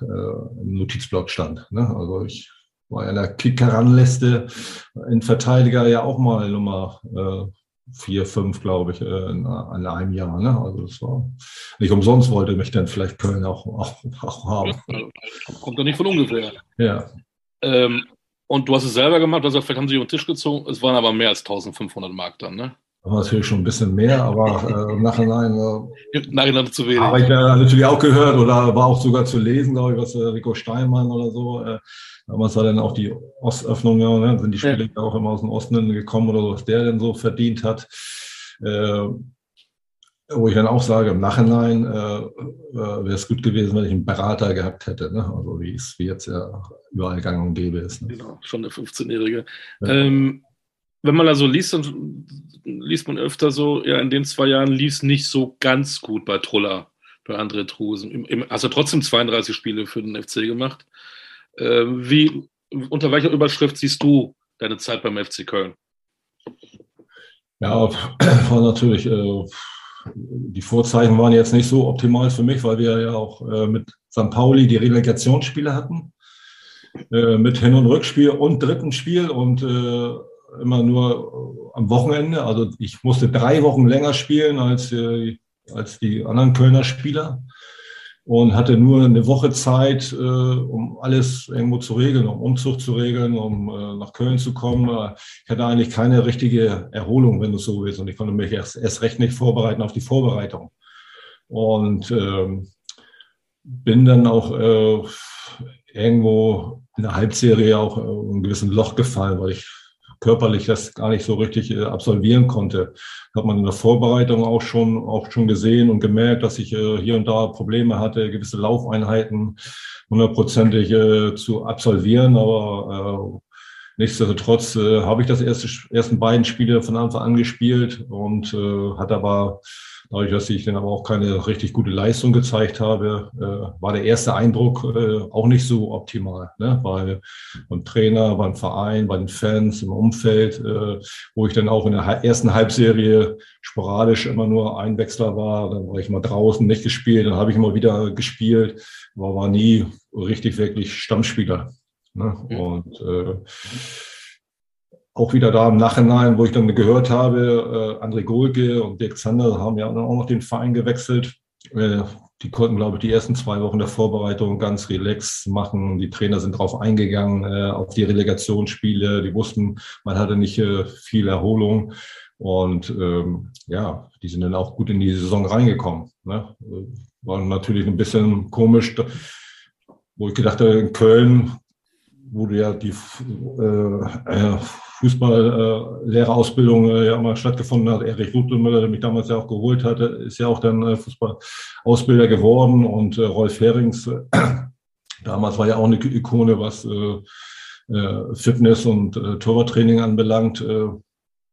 äh, äh, im Notizblock stand. Ne? Also ich war in der Kick-Heranliste in Verteidiger ja auch mal Nummer vier, fünf, glaube ich, äh, in, in einem Jahr. Ne? Also das war nicht umsonst wollte mich dann vielleicht Köln auch, auch, auch haben. Kommt doch nicht von ungefähr. Ja. Ähm, und du hast es selber gemacht, also vielleicht haben sie den Tisch gezogen, es waren aber mehr als 1500 Mark dann, ne? War natürlich schon ein bisschen mehr, aber äh, im Nachhinein, äh, Nachhinein zu wenig. Habe ich ja natürlich auch gehört oder war auch sogar zu lesen, glaube ich, was äh, Rico Steinmann oder so. Äh, damals war dann auch die Ostöffnung, ja, ne, sind die Spiele ja. auch immer aus dem Osten gekommen oder so, was der denn so verdient hat. Äh, wo ich dann auch sage, im Nachhinein äh, äh, wäre es gut gewesen, wenn ich einen Berater gehabt hätte, ne? also wie es wie jetzt ja überall gang und gäbe ist. Ne? Genau, schon der 15-Jährige. Ja. Ähm, wenn man da so liest, dann liest man öfter so, ja, in den zwei Jahren lief es nicht so ganz gut bei Truller, bei André Trusen. Im, hast du trotzdem 32 Spiele für den FC gemacht. Äh, wie, unter welcher Überschrift siehst du deine Zeit beim FC Köln? Ja, war natürlich, äh, die Vorzeichen waren jetzt nicht so optimal für mich, weil wir ja auch äh, mit St. Pauli die Relegationsspiele hatten. Äh, mit Hin- und Rückspiel und dritten Spiel und äh, immer nur am Wochenende. Also ich musste drei Wochen länger spielen als, äh, als die anderen Kölner Spieler und hatte nur eine Woche Zeit, äh, um alles irgendwo zu regeln, um Umzug zu regeln, um äh, nach Köln zu kommen. Ich hatte eigentlich keine richtige Erholung, wenn du so willst, und ich konnte mich erst, erst recht nicht vorbereiten auf die Vorbereitung. Und ähm, bin dann auch äh, irgendwo in der Halbserie auch in einem gewissen Loch gefallen, weil ich körperlich das gar nicht so richtig äh, absolvieren konnte. Hat man in der Vorbereitung auch schon, auch schon gesehen und gemerkt, dass ich äh, hier und da Probleme hatte, gewisse Laufeinheiten hundertprozentig äh, zu absolvieren. Aber nichtsdestotrotz habe ich das erste, ersten beiden Spiele von Anfang an gespielt und hat aber Dadurch, dass ich dann aber auch keine richtig gute Leistung gezeigt habe, äh, war der erste Eindruck äh, auch nicht so optimal. Ne? Weil beim Trainer, beim Verein, bei den Fans, im Umfeld, äh, wo ich dann auch in der ersten Halbserie sporadisch immer nur Einwechsler war, dann war ich mal draußen, nicht gespielt, dann habe ich immer wieder gespielt, aber war nie richtig wirklich Stammspieler. Ne? Mhm. Und äh, auch wieder da im Nachhinein, wo ich dann gehört habe, äh, André Golke und Dirk Zander haben ja auch noch den Verein gewechselt. Äh, die konnten, glaube ich, die ersten zwei Wochen der Vorbereitung ganz relax machen. Die Trainer sind drauf eingegangen, äh, auf die Relegationsspiele. Die wussten, man hatte nicht äh, viel Erholung. Und ähm, ja, die sind dann auch gut in die Saison reingekommen. Ne? War natürlich ein bisschen komisch, wo ich gedacht habe, in Köln, du ja die äh, Fußballlehrerausbildung äh, ja mal stattgefunden hat. Erich Rudlemüller, der mich damals ja auch geholt hatte, ist ja auch dann äh, Fußballausbilder geworden und äh, Rolf Herings, äh, damals war ja auch eine Ikone, was äh, äh, Fitness und Torwarttraining anbelangt,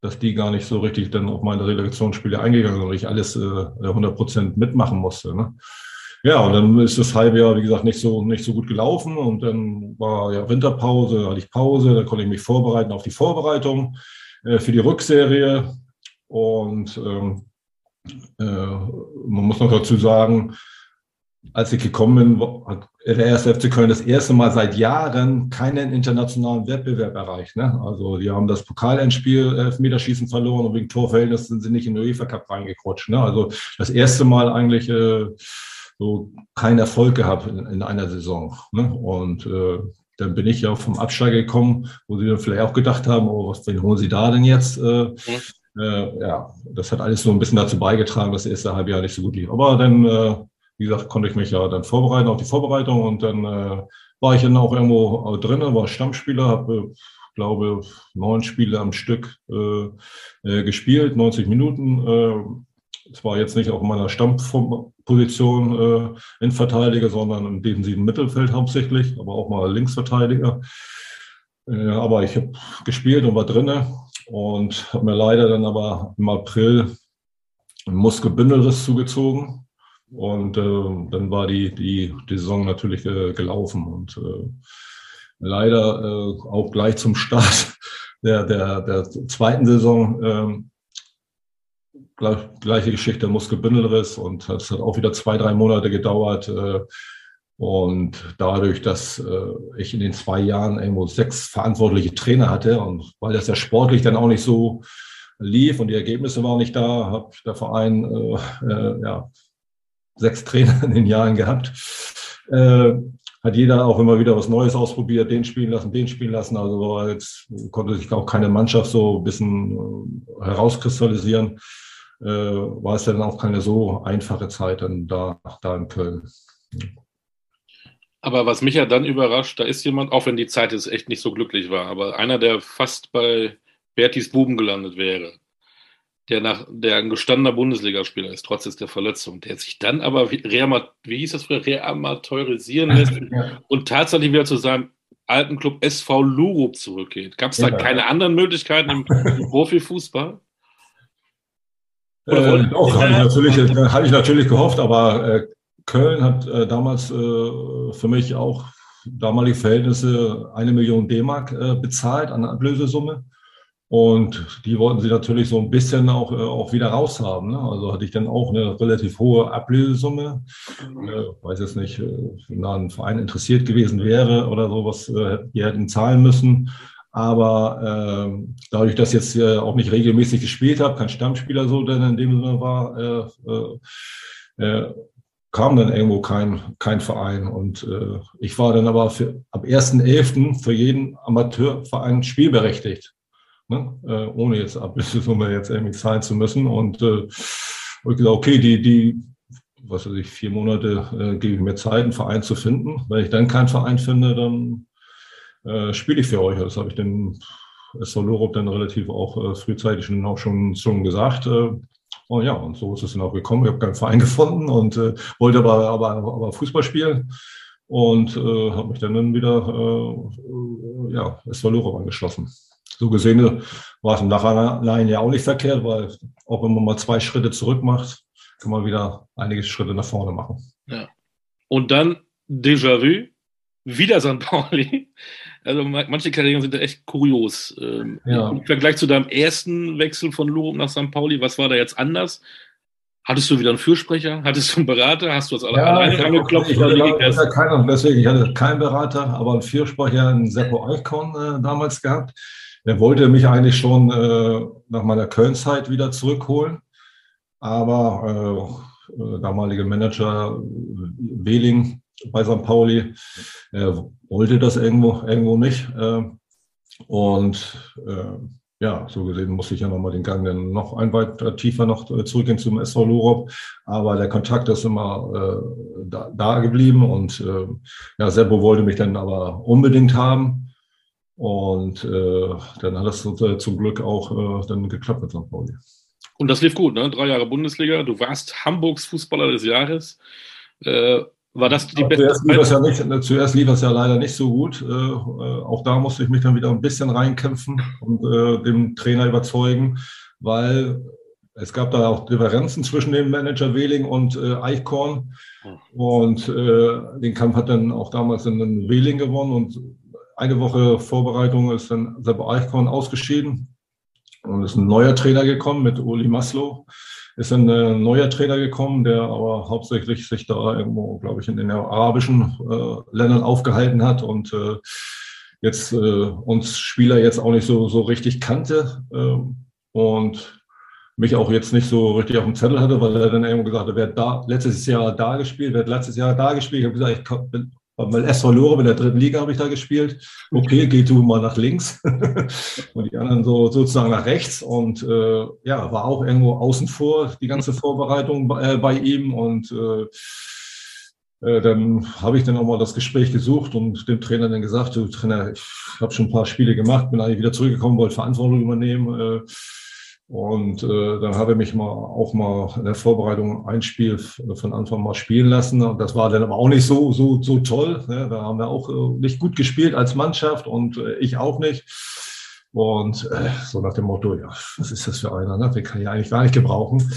dass die gar nicht so richtig dann auf meine Relegationsspiele eingegangen sind, weil ich alles äh, 100 Prozent mitmachen musste. Ne? Ja, und dann ist das halbe Jahr, wie gesagt, nicht so, nicht so gut gelaufen. Und dann war ja Winterpause, hatte ich Pause, da konnte ich mich vorbereiten auf die Vorbereitung äh, für die Rückserie. Und ähm, äh, man muss noch dazu sagen, als ich gekommen bin, hat der erste FC Köln das erste Mal seit Jahren keinen internationalen Wettbewerb erreicht. Ne? Also die haben das Pokalendspiel Elfmeterschießen verloren und wegen Torverhältnis sind sie nicht in den UEFA Cup reingekrutscht. Ne? Also das erste Mal eigentlich äh, so keinen Erfolg gehabt in, in einer Saison. Ne? Und äh, dann bin ich ja vom Absteiger gekommen, wo sie dann vielleicht auch gedacht haben, oh, was wen holen sie da denn jetzt? Äh, mhm. äh, ja, das hat alles so ein bisschen dazu beigetragen, dass das erste Halbjahr nicht so gut lief. Aber dann, äh, wie gesagt, konnte ich mich ja dann vorbereiten auf die Vorbereitung und dann äh, war ich dann auch irgendwo drin, war Stammspieler, habe glaube neun Spiele am Stück äh, äh, gespielt, 90 Minuten. Äh, zwar jetzt nicht auf meiner Stammposition äh, in Verteidiger, sondern im defensiven Mittelfeld hauptsächlich, aber auch mal Linksverteidiger. Äh, aber ich habe gespielt und war drinne und habe mir leider dann aber im April einen Muskelbündelriss zugezogen. Und äh, dann war die, die, die Saison natürlich äh, gelaufen. Und äh, leider äh, auch gleich zum Start der, der, der zweiten Saison äh, gleiche Geschichte, Muskelbündelriss und es hat auch wieder zwei, drei Monate gedauert. Äh, und dadurch, dass äh, ich in den zwei Jahren irgendwo sechs verantwortliche Trainer hatte und weil das ja sportlich dann auch nicht so lief und die Ergebnisse waren nicht da, hat der Verein äh, äh, ja, sechs Trainer in den Jahren gehabt. Äh, hat jeder auch immer wieder was Neues ausprobiert, den spielen lassen, den spielen lassen. Also jetzt konnte sich auch keine Mannschaft so ein bisschen herauskristallisieren. Äh, war es dann auch keine so einfache Zeit dann da, da in Köln. Aber was mich ja dann überrascht, da ist jemand, auch wenn die Zeit jetzt echt nicht so glücklich war, aber einer, der fast bei Bertis Buben gelandet wäre, der nach der ein gestandener Bundesligaspieler ist, trotz der Verletzung, der sich dann aber reamat, wie hieß das früher, reamateurisieren lässt ja. und tatsächlich wieder zu seinem alten Club SV Lurup zurückgeht. Gab es da ja. keine anderen Möglichkeiten im, im Profifußball? Äh, doch, hatte ich, natürlich, hatte ich natürlich gehofft, aber äh, Köln hat äh, damals äh, für mich auch damalige Verhältnisse eine Million D-Mark äh, bezahlt an Ablösesumme. Und die wollten sie natürlich so ein bisschen auch, äh, auch wieder raushaben. Ne? Also hatte ich dann auch eine relativ hohe Ablösesumme. Mhm. Äh, weiß jetzt nicht, äh, wenn da ein Verein interessiert gewesen wäre oder so, was äh, die hätten zahlen müssen. Aber äh, dadurch, dass ich jetzt äh, auch nicht regelmäßig gespielt habe, kein Stammspieler so denn in dem Sinne war, äh, äh, äh, kam dann irgendwo kein, kein Verein. Und äh, ich war dann aber für, ab 1.11. für jeden Amateurverein spielberechtigt ne? äh, ohne jetzt Ablösesumme jetzt irgendwie zahlen zu müssen. Und äh, ich gesagt, okay, die, die, was weiß ich, vier Monate äh, gebe ich mir Zeit, einen Verein zu finden. Wenn ich dann keinen Verein finde, dann äh, spiele ich für euch. Das habe ich dem SV Lorup dann relativ auch äh, frühzeitig schon, auch schon, schon gesagt. Äh, und ja, und so ist es dann auch gekommen. Ich habe keinen Verein gefunden und äh, wollte aber, aber, aber Fußball spielen und äh, habe mich dann, dann wieder äh, ja, SV Lorup angeschlossen so gesehen war es im Nachhinein ja auch nicht verkehrt, weil auch wenn man mal zwei Schritte zurück macht, kann man wieder einige Schritte nach vorne machen. Ja. Und dann Déjà-vu, wieder St. Pauli. Also manche Karrieren sind echt kurios. Ähm, ja. Im Vergleich zu deinem ersten Wechsel von Lurup nach St. Pauli, was war da jetzt anders? Hattest du wieder einen Fürsprecher? Hattest du einen Berater? Hast du das alle ja, alleine angeklopft? Ich hatte, ich hatte keinen, deswegen, ich hatte keinen Berater, aber einen Fürsprecher, einen Seppo Eichkorn äh, damals gehabt. Der wollte mich eigentlich schon äh, nach meiner Köln-Zeit wieder zurückholen. Aber äh, äh damalige Manager Wehling bei St. Pauli äh, wollte das irgendwo, irgendwo nicht. Äh, und äh, ja, so gesehen musste ich ja nochmal den Gang dann noch ein weit tiefer noch zurückgehen zum SV Lorop. Aber der Kontakt ist immer äh, da, da geblieben und äh, ja, Seppo wollte mich dann aber unbedingt haben. Und äh, dann hat das zum Glück auch äh, dann geklappt mit St. Pauli. Und das lief gut, ne? Drei Jahre Bundesliga. Du warst Hamburgs Fußballer des Jahres. War das die beste zuerst lief, das ja nicht, zuerst lief das ja leider nicht so gut. Äh, äh, auch da musste ich mich dann wieder ein bisschen reinkämpfen und äh, dem Trainer überzeugen, weil es gab da auch Differenzen zwischen dem Manager Wehling und äh, Eichkorn. Hm. Und äh, den Kampf hat dann auch damals dann Wehling gewonnen und eine Woche Vorbereitung ist dann Sepp Eichkorn ausgeschieden und ist ein neuer Trainer gekommen mit Uli Maslow. Ist ein äh, neuer Trainer gekommen, der aber hauptsächlich sich da irgendwo, glaube ich, in den arabischen äh, Ländern aufgehalten hat und äh, jetzt äh, uns Spieler jetzt auch nicht so, so richtig kannte äh, und mich auch jetzt nicht so richtig auf dem Zettel hatte, weil er dann irgendwo gesagt hat, wer da letztes Jahr da gespielt, wer hat letztes Jahr da gespielt. Ich habe gesagt, ich weil SV Lore in der dritten Liga habe ich da gespielt. Okay, geh du mal nach links und die anderen so sozusagen nach rechts und äh, ja, war auch irgendwo außen vor die ganze Vorbereitung bei, äh, bei ihm und äh, äh, dann habe ich dann auch mal das Gespräch gesucht und dem Trainer dann gesagt, du Trainer, ich habe schon ein paar Spiele gemacht, bin eigentlich wieder zurückgekommen, wollte Verantwortung übernehmen. Äh, und äh, dann habe ich mich mal auch mal in der Vorbereitung ein Spiel von Anfang mal spielen lassen. Und das war dann aber auch nicht so, so, so toll. Ne? Da haben wir auch äh, nicht gut gespielt als Mannschaft und äh, ich auch nicht. Und äh, so nach dem Motto, ja, was ist das für einer? Ne? Den kann ich eigentlich gar nicht gebrauchen.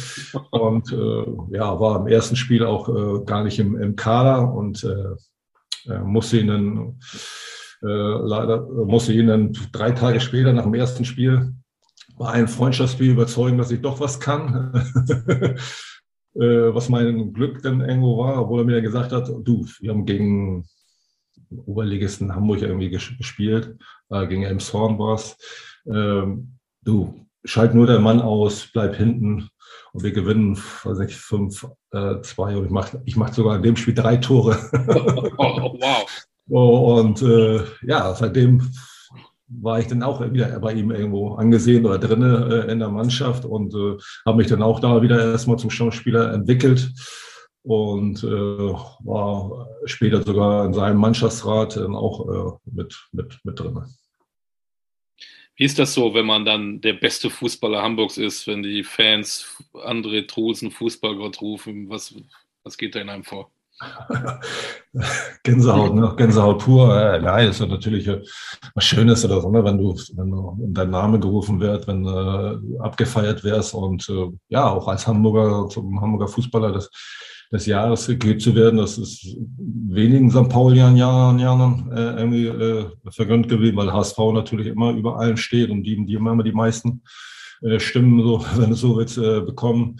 Und äh, ja, war im ersten Spiel auch äh, gar nicht im, im Kader und äh, musste ihn dann äh, leider musste ihn dann drei Tage später nach dem ersten Spiel bei einem Freundschaftsspiel überzeugen, dass ich doch was kann. Äh, was mein Glück dann irgendwo war, obwohl er mir gesagt hat, du, wir haben gegen Oberligisten Hamburg irgendwie gespielt, äh, gegen Elmshorn war es. Ähm, du, schalt nur der Mann aus, bleib hinten und wir gewinnen, weiß ich, 5, äh, 2 und ich mache ich mach sogar in dem Spiel drei Tore. oh, wow. Und äh, ja, seitdem war ich dann auch wieder bei ihm irgendwo angesehen oder drinne äh, in der Mannschaft und äh, habe mich dann auch da wieder erstmal zum Stammspieler entwickelt und äh, war später sogar in seinem Mannschaftsrat dann auch äh, mit, mit, mit drin. Wie ist das so, wenn man dann der beste Fußballer Hamburgs ist, wenn die Fans André Trusen Fußballgott rufen? Was, was geht da in einem vor? Gänsehaut, ne? Gänsehaut pur. Äh, nein, ist ja natürlich äh, was Schönes oder so, ne? wenn du, wenn du dein Name gerufen wird, wenn äh, abgefeiert wirst und äh, ja, auch als Hamburger, zum Hamburger Fußballer des, des Jahres gekürt zu werden, das ist wenigen St. Paulian Jahren, äh, irgendwie äh, vergönnt gewesen, weil HSV natürlich immer über allen steht und die, die immer die meisten äh, Stimmen, so, wenn du so willst, äh, bekommen.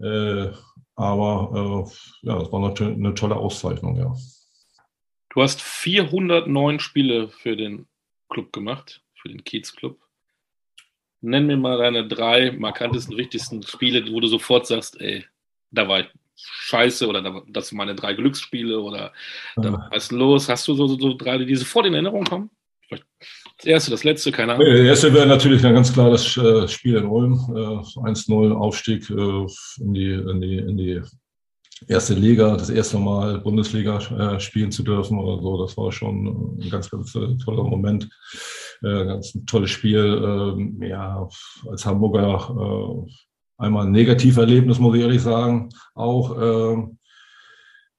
Äh, aber äh, ja, das war natürlich eine tolle Auszeichnung, ja. Du hast 409 Spiele für den Club gemacht, für den Kiez-Club. Nenn mir mal deine drei markantesten, wichtigsten Spiele, wo du sofort sagst, ey, da war ich scheiße oder das sind meine drei Glücksspiele oder da war was los. Hast du so, so, so drei, die sofort in Erinnerung kommen? Das erste, das letzte, keine Ahnung. Das erste wäre natürlich dann ganz klar das äh, Spiel in Ulm. 1-0 äh, Aufstieg äh, in, die, in, die, in die erste Liga, das erste Mal Bundesliga spielen zu dürfen oder so. Das war schon ein ganz, ganz toller Moment. Ganz ein tolles Spiel. Ähm, ja, als Hamburger einmal ein Negativerlebnis, muss ich ehrlich sagen. Auch ähm, äh,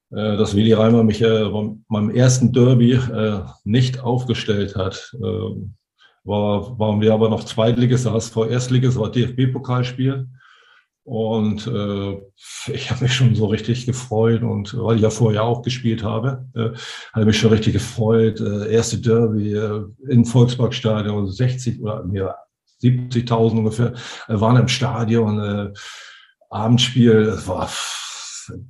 dass Willi Reimer mich äh, beim ersten Derby äh, nicht aufgestellt hat. Äh, war, waren wir aber noch Zweitliges, HSV Erstliges, war DFB-Pokalspiel. Und äh, ich habe mich schon so richtig gefreut und weil ich ja vorher auch gespielt habe, äh, habe mich schon richtig gefreut. Äh, erste Derby äh, im Volksparkstadion, 60 oder nee, 70.000 ungefähr äh, waren im Stadion. Äh, Abendspiel, das war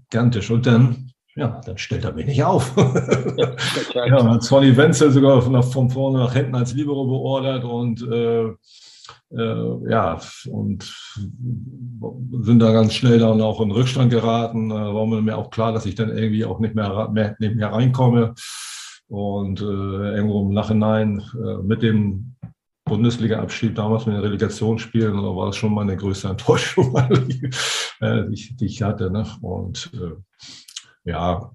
gigantisch. Und dann ja, dann stellt er mich nicht auf. ja, hat Sonny Wenzel sogar von, von vorne nach hinten als Libero beordert und äh, äh, ja, und sind da ganz schnell dann auch in Rückstand geraten. Da war mir auch klar, dass ich dann irgendwie auch nicht mehr, mehr, nicht mehr reinkomme. Und äh, irgendwo im Nachhinein äh, mit dem Bundesliga-Abschied damals mit den Relegationsspielen, da war das schon meine größte Enttäuschung, die, äh, die, die ich hatte. Ne? Und äh, ja,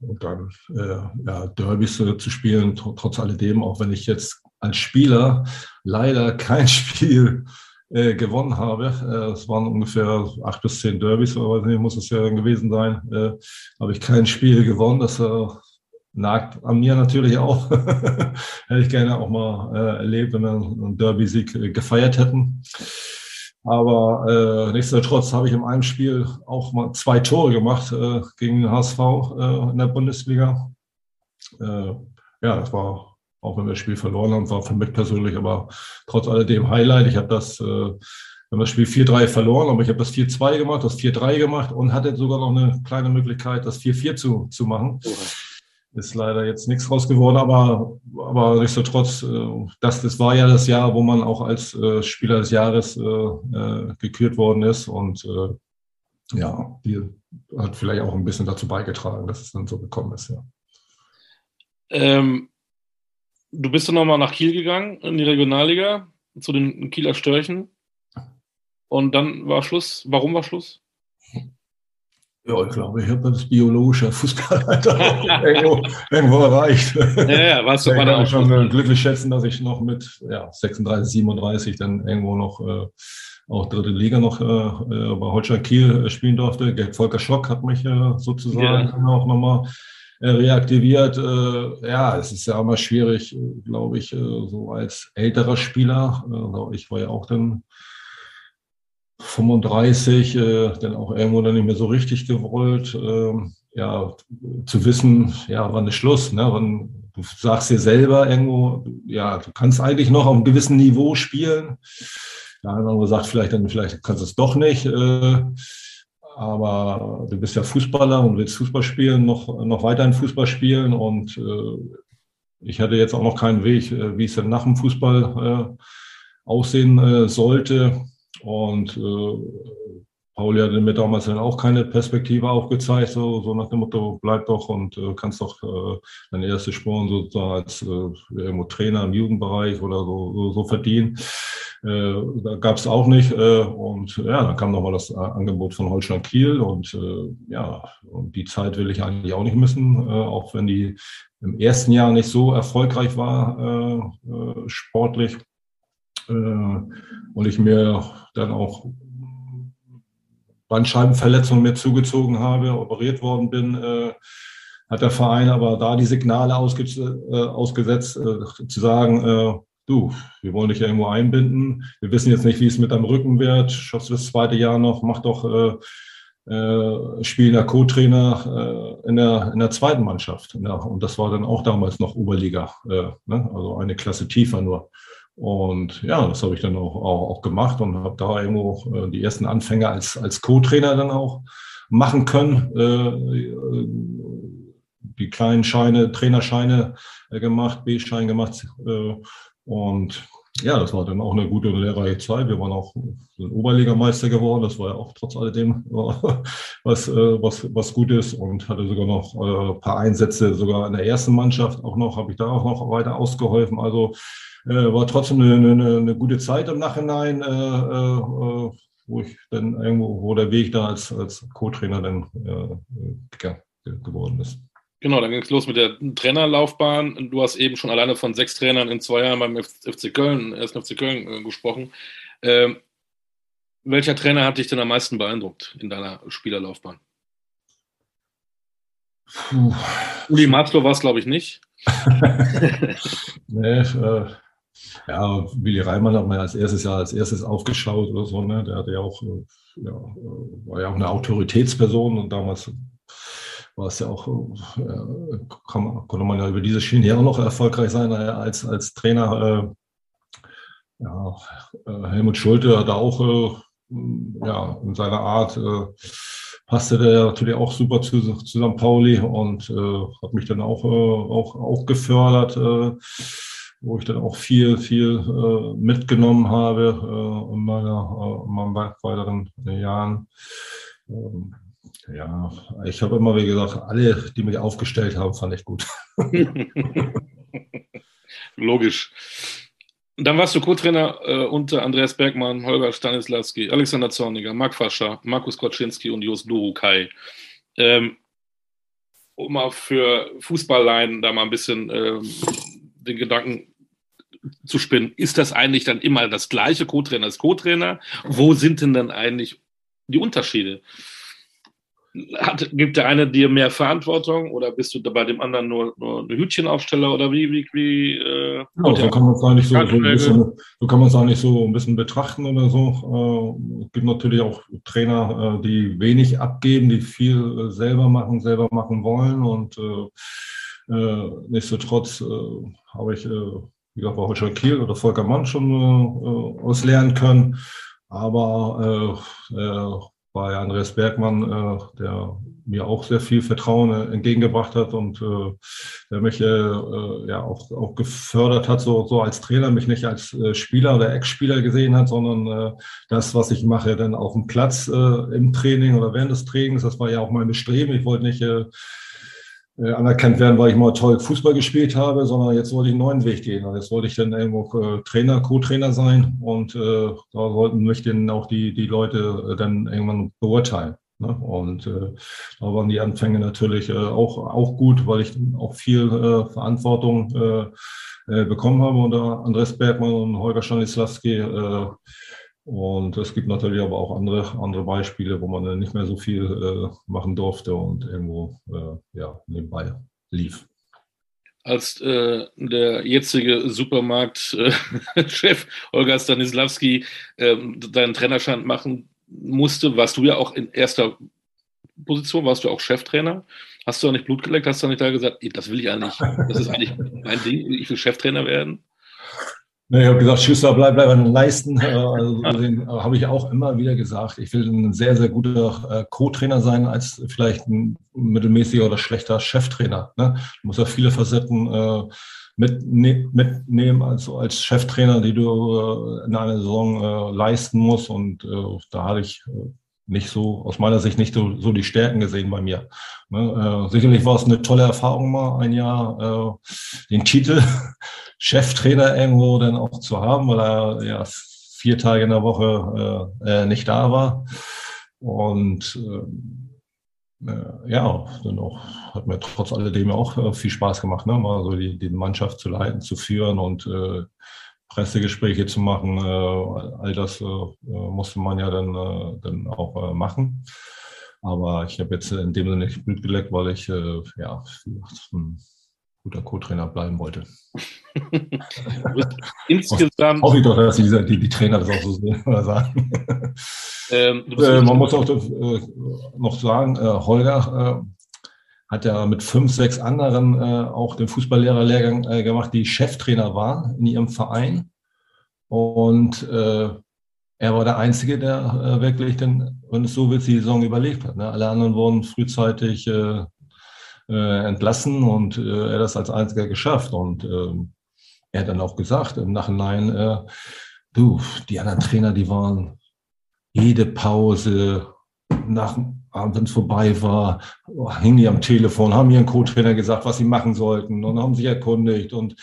und dann äh, ja, Derbys äh, zu spielen, trotz alledem, auch wenn ich jetzt als Spieler leider kein Spiel äh, gewonnen habe. Äh, es waren ungefähr acht bis zehn Derbys, aber nicht, muss es ja gewesen sein. Äh, habe ich kein Spiel gewonnen. Das äh, nagt an mir natürlich auch. Hätte ich gerne auch mal erlebt, wenn wir einen Derby-Sieg gefeiert hätten. Aber äh, nichtsdestotrotz habe ich in einem Spiel auch mal zwei Tore gemacht äh, gegen den HSV äh, in der Bundesliga. Äh, ja, das war, auch wenn wir das Spiel verloren haben, war für mich persönlich aber trotz alledem Highlight. Ich habe das, äh, wir haben das Spiel 4-3 verloren, aber ich habe das 4-2 gemacht, das 4-3 gemacht und hatte sogar noch eine kleine Möglichkeit, das 4-4 zu, zu machen. Okay ist leider jetzt nichts raus geworden, aber, aber nichtsdestotrotz, äh, das, das war ja das Jahr, wo man auch als äh, Spieler des Jahres äh, äh, gekürt worden ist und äh, ja, die hat vielleicht auch ein bisschen dazu beigetragen, dass es dann so gekommen ist, ja. Ähm, du bist dann nochmal nach Kiel gegangen, in die Regionalliga, zu den Kieler Störchen. Und dann war Schluss. Warum war Schluss? Ja, ich glaube, ich habe das biologische Fußballalter irgendwo, irgendwo erreicht. Ja, ja, warst du ich kann schon äh, glücklich schätzen, dass ich noch mit ja, 36, 37 dann irgendwo noch äh, auch dritte Liga noch äh, äh bei Holstein Kiel äh, spielen durfte. Volker Schock hat mich äh, sozusagen ja. auch nochmal reaktiviert. ja, es ist ja immer schwierig, glaube ich, so als älterer Spieler. ich war ja auch dann 35, äh, dann auch irgendwo dann nicht mehr so richtig gewollt, äh, ja, zu wissen, ja, wann ist Schluss, ne? Wann, du sagst dir selber irgendwo, ja, du kannst eigentlich noch auf einem gewissen Niveau spielen. Der eine andere sagt vielleicht dann, vielleicht kannst du es doch nicht. Äh, aber du bist ja Fußballer und willst Fußball spielen, noch, noch weiterhin Fußball spielen. Und äh, ich hatte jetzt auch noch keinen Weg, äh, wie es dann nach dem Fußball äh, aussehen äh, sollte. Und äh, Pauli hatte mir damals dann auch keine Perspektive aufgezeigt, so, so nach dem Motto, bleib doch und äh, kannst doch äh, deine erste Spuren sozusagen als äh, irgendwo Trainer im Jugendbereich oder so, so, so verdienen. Äh, da gab es auch nicht. Äh, und ja, dann kam nochmal das Angebot von Holstein Kiel und äh, ja, und die Zeit will ich eigentlich auch nicht missen, äh, auch wenn die im ersten Jahr nicht so erfolgreich war, äh, äh, sportlich. Äh, und ich mir dann auch Bandscheibenverletzung mir zugezogen habe, operiert worden bin, äh, hat der Verein aber da die Signale ausge äh, ausgesetzt, zu sagen, du, wir wollen dich ja irgendwo einbinden. Wir wissen jetzt nicht, wie es mit deinem Rücken wird. Schaffst du das zweite Jahr noch? Mach doch äh, äh, spielender Co-Trainer äh, in, der, in der zweiten Mannschaft. Ja, und das war dann auch damals noch Oberliga, äh, ne? also eine Klasse tiefer nur. Und ja, das habe ich dann auch, auch, auch gemacht und habe da irgendwo äh, die ersten Anfänge als, als Co-Trainer dann auch machen können. Äh, die kleinen Scheine, Trainerscheine äh, gemacht, B-Schein gemacht. Äh, und ja, das war dann auch eine gute und lehrreiche Zeit. Wir waren auch Oberligameister geworden. Das war ja auch trotz alledem was, äh, was, was gut ist und hatte sogar noch ein äh, paar Einsätze sogar in der ersten Mannschaft auch noch, habe ich da auch noch weiter ausgeholfen. Also äh, war trotzdem eine, eine, eine, gute Zeit im Nachhinein, äh, äh, wo ich dann irgendwo, wo der Weg da als, als Co-Trainer dann äh, geworden ist. Genau, dann ging es los mit der Trainerlaufbahn. Du hast eben schon alleine von sechs Trainern in zwei Jahren beim FC Köln, ersten FC Köln äh, gesprochen. Ähm, welcher Trainer hat dich denn am meisten beeindruckt in deiner Spielerlaufbahn? Puh. Uli Maslow war es, glaube ich, nicht. nee, äh, ja, Willi Reimann hat man ja als erstes Jahr als erstes aufgeschaut oder so, ne? Der hatte ja auch, äh, ja, äh, war ja auch eine Autoritätsperson und damals war es ja auch, äh, konnte man ja über diese Schiene ja auch noch erfolgreich sein als, als Trainer. ja, Helmut Schulte hat auch ja, in seiner Art passte der natürlich auch super zu, zu St. Pauli und äh, hat mich dann auch, äh, auch, auch gefördert. Äh, wo ich dann auch viel, viel äh, mitgenommen habe äh, in, meiner, äh, in meinen weiteren Jahren. Ähm, ja, ich habe immer, wie gesagt, alle, die mich aufgestellt haben, fand ich gut. Logisch. Dann warst du Co-Trainer äh, unter Andreas Bergmann, Holger Stanislawski, Alexander Zorniger, Marc Fascher, Markus Koczynski und Jos Durukai. Ähm, um mal für Fußballleien da mal ein bisschen ähm, den Gedanken zu spinnen, ist das eigentlich dann immer das gleiche Co-Trainer als Co-Trainer? Wo sind denn dann eigentlich die Unterschiede? Hat, gibt der eine dir mehr Verantwortung oder bist du bei dem anderen nur, nur eine Hütchenaufsteller oder wie? wie, wie äh, ja, so kann man es eigentlich so, so, ein bisschen, so kann man es eigentlich so ein bisschen betrachten oder so. Äh, es gibt natürlich auch Trainer, äh, die wenig abgeben, die viel äh, selber machen, selber machen wollen und äh, äh, nichtsdestotrotz habe ich wie gesagt, war Holger Kiel oder Volker Mann schon äh, aus lernen können. Aber bei Andreas Bergmann, äh, der mir auch sehr viel Vertrauen äh, entgegengebracht hat und äh, der mich äh, äh, ja auch, auch gefördert hat, so, so als Trainer, mich nicht als äh, Spieler oder Ex-Spieler gesehen hat, sondern äh, das, was ich mache, dann auf dem Platz äh, im Training oder während des Trainings, das war ja auch mein Bestreben. Ich wollte nicht äh, anerkannt werden, weil ich mal toll Fußball gespielt habe, sondern jetzt wollte ich einen neuen Weg gehen. Und jetzt wollte ich dann irgendwo äh, Trainer, Co-Trainer sein und äh, da sollten mich dann auch die, die Leute äh, dann irgendwann beurteilen. Ne? Und äh, da waren die Anfänge natürlich äh, auch, auch gut, weil ich auch viel äh, Verantwortung äh, bekommen habe unter Andres Bergmann und Holger Stanislawski. Äh, und es gibt natürlich aber auch andere, andere Beispiele, wo man nicht mehr so viel äh, machen durfte und irgendwo äh, ja, nebenbei lief. Als äh, der jetzige Supermarktchef Olga Stanislawski ähm, deinen Trainerschein machen musste, warst du ja auch in erster Position, warst du auch Cheftrainer. Hast du auch nicht Blut geleckt? Hast du nicht da gesagt, das will ich eigentlich, das ist eigentlich mein Ding, ich will Cheftrainer werden? Ich habe gesagt, Schüssler, bleib, bleib an den Leisten. Äh, also, äh, habe ich auch immer wieder gesagt. Ich will ein sehr, sehr guter äh, Co-Trainer sein, als vielleicht ein mittelmäßiger oder schlechter Cheftrainer. Ne? Du musst ja viele Facetten mitnehmen mit also als Cheftrainer, die du in einer Saison leisten musst. Und da hatte ich nicht so, aus meiner Sicht nicht so, so die Stärken gesehen bei mir. Ne, äh, sicherlich war es eine tolle Erfahrung mal, ein Jahr äh, den Titel Cheftrainer irgendwo dann auch zu haben, weil er ja vier Tage in der Woche äh, nicht da war. Und äh, äh, ja, dann auch, hat mir trotz alledem auch äh, viel Spaß gemacht, ne? mal so die, die Mannschaft zu leiten, zu führen und äh, Pressegespräche zu machen. Äh, all das äh, musste man ja dann, äh, dann auch machen. Aber ich habe jetzt in dem Sinne nicht Blut geleckt, weil ich ja, ein guter Co-Trainer bleiben wollte. Insgesamt. Hoffe ich doch, dass die, die, die Trainer das auch so sagen. Ähm, man muss auch noch sagen, Holger hat ja mit fünf, sechs anderen äh, auch den Fußballlehrerlehrgang äh, gemacht, die Cheftrainer waren in ihrem Verein. Und äh, er war der Einzige, der äh, wirklich, den, wenn es so wird, die Saison überlebt hat. Ne? Alle anderen wurden frühzeitig äh, entlassen und äh, er das als Einziger geschafft. Und äh, er hat dann auch gesagt im Nachhinein, äh, du, die anderen Trainer, die waren jede Pause nach wenn es vorbei war, hingen die am Telefon, haben ihren Co-Trainer gesagt, was sie machen sollten und haben sich erkundigt. Und,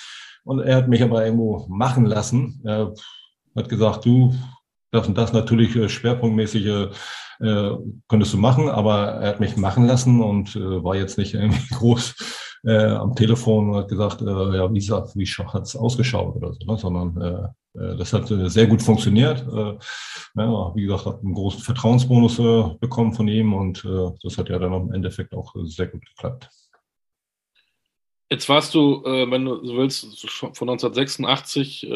und er hat mich aber irgendwo machen lassen. Er hat gesagt, du, das und das natürlich äh, schwerpunktmäßig äh, könntest du machen, aber er hat mich machen lassen und äh, war jetzt nicht irgendwie groß äh, am Telefon und hat gesagt, äh, ja, wie, wie hat es ausgeschaut oder so, ne? sondern äh, äh, das hat äh, sehr gut funktioniert. Äh, ja, wie gesagt, hat einen großen Vertrauensbonus bekommen von ihm und das hat ja dann im Endeffekt auch sehr gut geklappt. Jetzt warst du, wenn du so willst, von 1986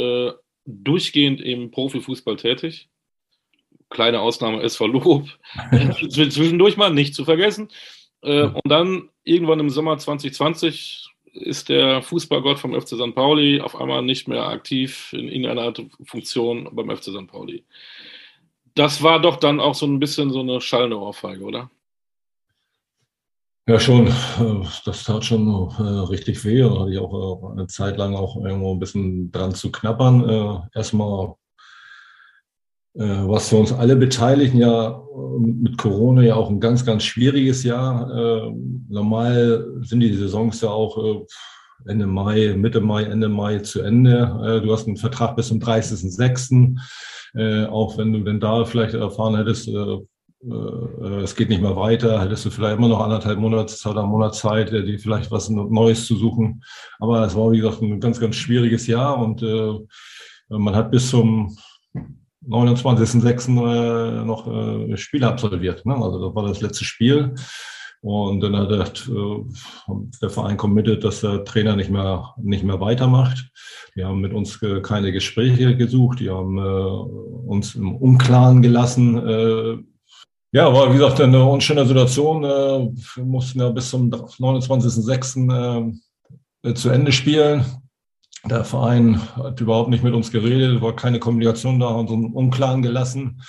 durchgehend im Profifußball tätig. Kleine Ausnahme SV Lob. Zwischendurch mal nicht zu vergessen. Und dann irgendwann im Sommer 2020 ist der Fußballgott vom FC St. Pauli auf einmal nicht mehr aktiv in irgendeiner Funktion beim FC St. Pauli. Das war doch dann auch so ein bisschen so eine schallende Ohrfeige, oder? Ja, schon. Das tat schon äh, richtig weh. Da hatte ich auch äh, eine Zeit lang auch irgendwo ein bisschen dran zu knappern. Äh, erstmal äh, was für uns alle Beteiligten ja äh, mit Corona ja auch ein ganz, ganz schwieriges Jahr. Äh, normal sind die Saisons ja auch Ende Mai, Mitte Mai, Ende Mai zu Ende. Du hast einen Vertrag bis zum 30.06. Auch wenn du denn da vielleicht erfahren hättest, es geht nicht mehr weiter, hättest du vielleicht immer noch anderthalb Monate oder Monatszeit, die vielleicht was Neues zu suchen. Aber es war, wie gesagt, ein ganz, ganz schwieriges Jahr und man hat bis zum 29.06. Äh, noch äh, Spiele absolviert. Ne? Also das war das letzte Spiel. Und dann hat der, äh, der Verein committed, dass der Trainer nicht mehr, nicht mehr weitermacht. Die haben mit uns keine Gespräche gesucht, die haben äh, uns im Unklaren gelassen. Äh, ja, war wie gesagt eine unschöne Situation. Äh, wir mussten ja bis zum 29.06. Äh, zu Ende spielen. Der Verein hat überhaupt nicht mit uns geredet, war keine Kommunikation da, so einen Unklaren gelassen.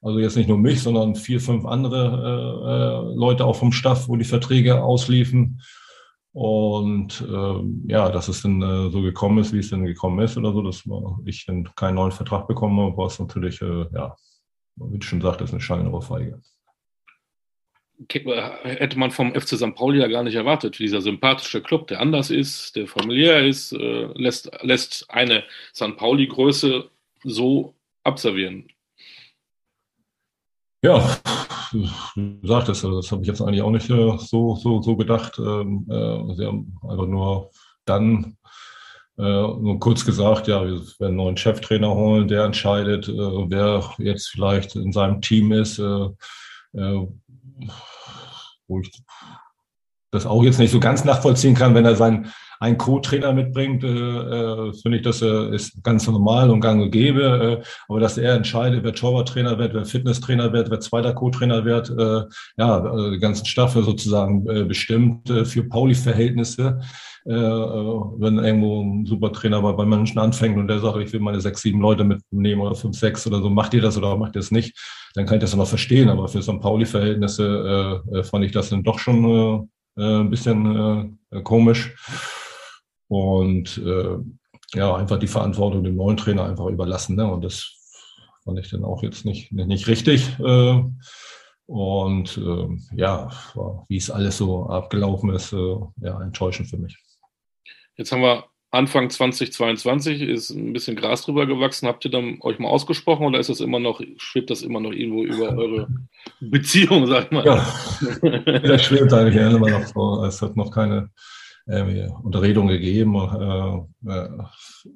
Also jetzt nicht nur mich, sondern vier, fünf andere äh, äh, Leute auch vom Staff, wo die Verträge ausliefen. Und äh, ja, dass es dann äh, so gekommen ist, wie es dann gekommen ist oder so, dass ich dann keinen neuen Vertrag bekommen habe, war es natürlich, äh, ja, wie du schon sagtest, eine Scheinrohrfeige hätte man vom FC St. Pauli ja gar nicht erwartet. Dieser sympathische Club, der anders ist, der familiär ist, äh, lässt, lässt eine St. Pauli-Größe so abservieren. Ja, du sagtest, das habe ich jetzt eigentlich auch nicht äh, so, so, so gedacht. Ähm, äh, sie haben einfach nur dann nur kurz gesagt, ja, wir werden einen neuen Cheftrainer holen, der entscheidet, wer jetzt vielleicht in seinem Team ist wo ich das auch jetzt nicht so ganz nachvollziehen kann, wenn er seinen einen Co-Trainer mitbringt, äh, äh, finde ich, das äh, ist ganz normal und gang und gäbe. Äh, aber dass er entscheidet, wer Torwarttrainer wird, wer Fitnesstrainer wird, wer zweiter Co-Trainer wird, äh, ja, äh, die ganzen Staffel sozusagen äh, bestimmt äh, für Pauli-Verhältnisse. Äh, äh, wenn irgendwo ein Supertrainer bei, bei Menschen anfängt und der sagt, ich will meine sechs, sieben Leute mitnehmen oder fünf, sechs oder so, macht ihr das oder macht ihr das nicht, dann kann ich das noch verstehen. Aber für St. Pauli-Verhältnisse äh, äh, fand ich das dann doch schon äh ein bisschen äh, komisch. und äh, ja, einfach die Verantwortung dem neuen Trainer einfach überlassen. Ne? Und das fand ich dann auch jetzt nicht, nicht richtig. Äh, und äh, ja, wie es alles so abgelaufen ist, äh, ja, enttäuschend für mich. Jetzt haben wir Anfang 2022, ist ein bisschen Gras drüber gewachsen. Habt ihr dann euch mal ausgesprochen oder ist das immer noch, schwebt das immer noch irgendwo über eure Beziehung, sag ich mal? Ja, das schwebt eigentlich immer noch so. Es hat noch keine äh, Unterredung gegeben äh, äh,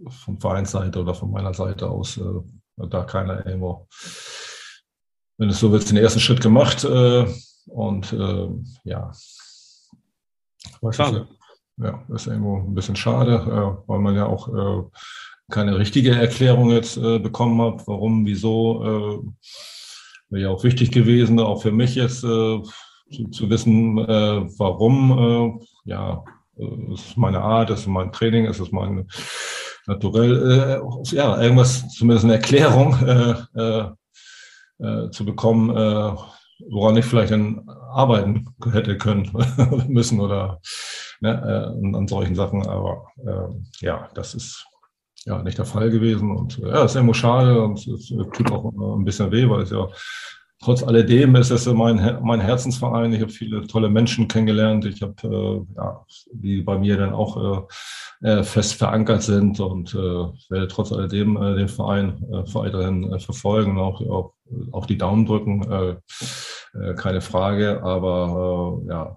von Vereinsseite oder von meiner Seite aus. Äh, da keiner irgendwo, wenn es so wird, den ersten Schritt gemacht. Äh, und äh, ja, schade. Ja, ist irgendwo ein bisschen schade, weil man ja auch keine richtige Erklärung jetzt bekommen hat, warum, wieso. Wäre ja auch wichtig gewesen, auch für mich jetzt zu, zu wissen, warum. ja, es ist meine Art, es ist mein Training, es ist mein naturell, äh, ja, irgendwas, zumindest eine Erklärung äh, äh, äh, zu bekommen, äh, woran ich vielleicht dann arbeiten hätte können müssen oder ne, äh, an solchen Sachen. Aber äh, ja, das ist ja nicht der Fall gewesen und äh, ja, ist irgendwo schade und es tut auch ein bisschen weh, weil es ja trotz alledem ist es mein, mein Herzensverein. Ich habe viele tolle Menschen kennengelernt. Ich habe, äh, ja, die bei mir dann auch äh, äh, fest verankert sind und äh, werde trotz alledem äh, den Verein äh, weiterhin äh, verfolgen, auch, auch, auch die Daumen drücken. Äh, äh, keine Frage, aber äh, ja,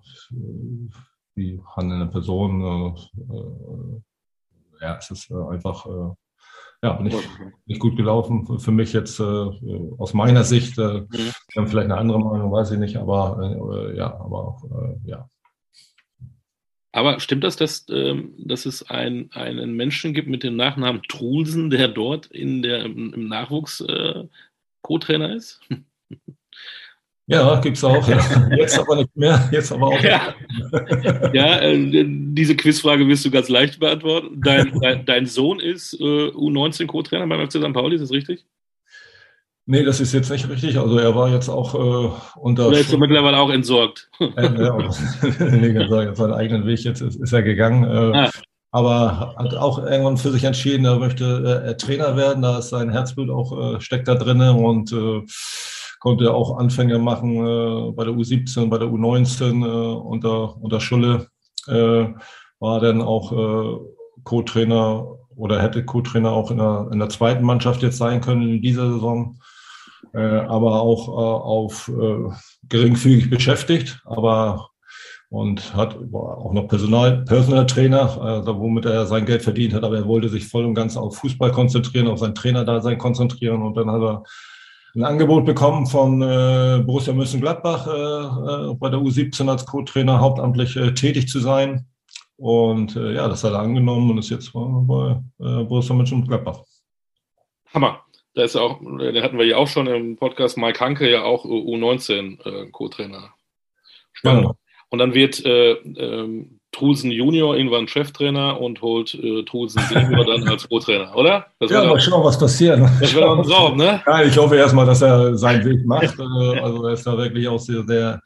die handelnde Person, äh, äh, ja, es ist äh, einfach äh, ja, nicht, nicht gut gelaufen. Für mich jetzt aus meiner Sicht, mhm. vielleicht eine andere Meinung, weiß ich nicht, aber ja, aber auch, ja. Aber stimmt das, dass, ähm, dass es ein, einen Menschen gibt mit dem Nachnamen Trulsen, der dort in der, im Nachwuchs Co-Trainer ist? Ja, gibt's auch. Ja. Jetzt aber nicht mehr. Jetzt aber auch. Ja, ja äh, diese Quizfrage wirst du ganz leicht beantworten. Dein, dein, dein Sohn ist äh, U19 Co-Trainer beim FC St. Pauli, ist das richtig? Nee, das ist jetzt nicht richtig. Also er war jetzt auch äh, unter. Oder ist er mittlerweile auch entsorgt? Äh, ja, seinen eigenen Weg jetzt ist, ist er gegangen. Äh, ah. Aber hat auch irgendwann für sich entschieden, er möchte äh, Trainer werden. Da ist sein Herzblut auch, äh, steckt da drin und äh, konnte auch Anfänge machen äh, bei der U17, bei der U19 äh, unter, unter Schulle. Äh, war dann auch äh, Co-Trainer oder hätte Co-Trainer auch in der, in der zweiten Mannschaft jetzt sein können in dieser Saison. Äh, aber auch äh, auf äh, geringfügig beschäftigt, aber und hat auch noch Personal, Personal Trainer, also womit er sein Geld verdient hat, aber er wollte sich voll und ganz auf Fußball konzentrieren, auf sein Trainerdasein konzentrieren und dann hat er ein Angebot bekommen von äh, Borussia Mönchengladbach äh, äh, bei der U17 als Co-Trainer hauptamtlich äh, tätig zu sein. Und äh, ja, das hat er angenommen und ist jetzt bei äh, Borussia Mönchengladbach. Hammer. Da ist auch, den hatten wir ja auch schon im Podcast, Mike Hanke ja auch U19 äh, Co-Trainer. Spannend. Genau. Und dann wird äh, ähm, Trulsen Junior irgendwann Cheftrainer und holt äh, Trulsen Senior dann als Co-Trainer, oder? Das ja, mal schauen, was passiert. Das wäre doch ein Traum, ne? Ja, ich hoffe erstmal, dass er seinen Weg macht. Äh, also er ist da wirklich auch sehr, sehr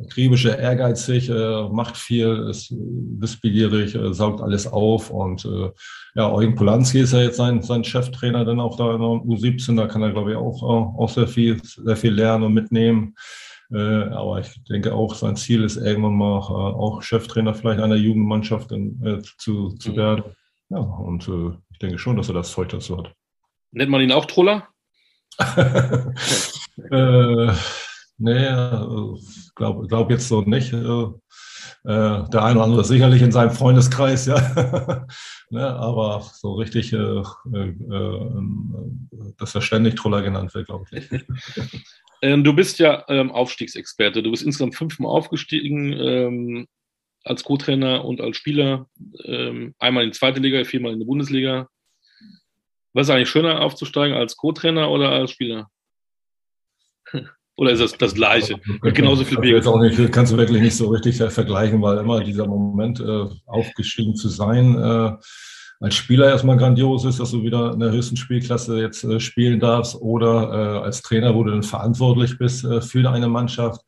akribische, ehrgeizig, äh, macht viel, ist wissbegierig, äh, saugt alles auf und äh, ja, Eugen Polanski ist ja jetzt sein, sein Cheftrainer dann auch da in der U17, da kann er glaube ich auch, auch sehr viel, sehr viel lernen und mitnehmen. Äh, aber ich denke auch, sein Ziel ist irgendwann mal äh, auch Cheftrainer vielleicht einer Jugendmannschaft in, äh, zu, zu mhm. werden. Ja, und ich denke schon, dass er das Zeug dazu hat. Nennt man ihn auch Troller? äh, nee, glaube glaub jetzt so nicht. Äh, der eine oder andere sicherlich in seinem Freundeskreis, ja. ne, aber so richtig, äh, äh, dass er ständig Troller genannt wird, glaube ich nicht. Ähm, du bist ja ähm, Aufstiegsexperte. Du bist insgesamt fünfmal aufgestiegen ähm, als Co-Trainer und als Spieler. Ähm, einmal in die zweite Liga, viermal in die Bundesliga. Was ist eigentlich schöner aufzusteigen als Co-Trainer oder als Spieler? Oder ist das das Gleiche? Mit genauso viel Bier. Jetzt auch nicht, kannst du wirklich nicht so richtig vergleichen, weil immer dieser Moment, äh, aufgestiegen zu sein, äh, als Spieler erstmal grandios ist, dass du wieder in der höchsten Spielklasse jetzt äh, spielen darfst oder äh, als Trainer, wo du dann verantwortlich bist äh, für eine Mannschaft.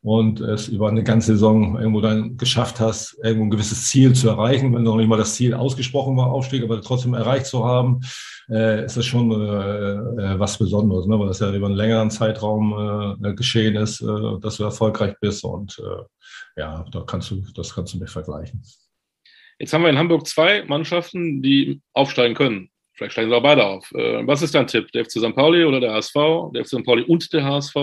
und es über eine ganze Saison irgendwo dann geschafft hast, irgendwo ein gewisses Ziel zu erreichen, wenn noch nicht mal das Ziel ausgesprochen war, Aufstieg, aber trotzdem erreicht zu haben, äh, ist das schon äh, äh, was Besonderes, ne? weil das ja über einen längeren Zeitraum äh, geschehen ist, äh, dass du erfolgreich bist und äh, ja, da kannst du, das kannst du nicht vergleichen. Jetzt haben wir in Hamburg zwei Mannschaften, die aufsteigen können. Vielleicht steigen sie auch beide auf. Äh, was ist dein Tipp? Der FC St. Pauli oder der HSV? Der FC St. Pauli und der HSV?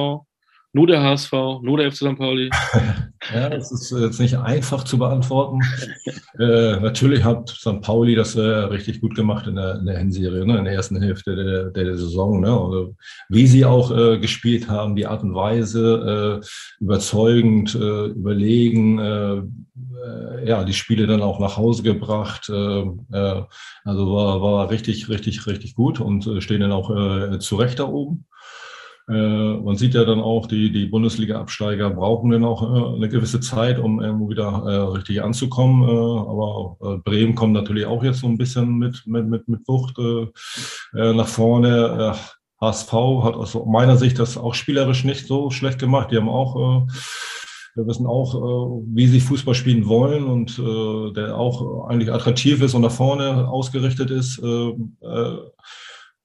Nur der HSV, nur der FC St. Pauli? ja, das ist jetzt nicht einfach zu beantworten. äh, natürlich hat St. Pauli das äh, richtig gut gemacht in der, in der Hinserie, ne? in der ersten Hälfte der, der, der Saison. Ne? Also, wie sie auch äh, gespielt haben, die Art und Weise, äh, überzeugend, äh, überlegen, äh, äh, ja, die Spiele dann auch nach Hause gebracht. also war, war richtig, richtig, richtig gut und stehen dann auch zu Recht da oben. Äh, man sieht ja dann auch, die, die Bundesliga-Absteiger brauchen dann auch äh, eine gewisse Zeit, um irgendwo wieder äh, richtig anzukommen. Aber Bremen kommt natürlich auch jetzt so ein bisschen mit, mit, mit, mit Wucht nach vorne. HSV hat aus meiner Sicht das auch spielerisch nicht so schlecht gemacht. Die haben auch wir wissen auch, wie sie Fußball spielen wollen und der auch eigentlich attraktiv ist und nach vorne ausgerichtet ist.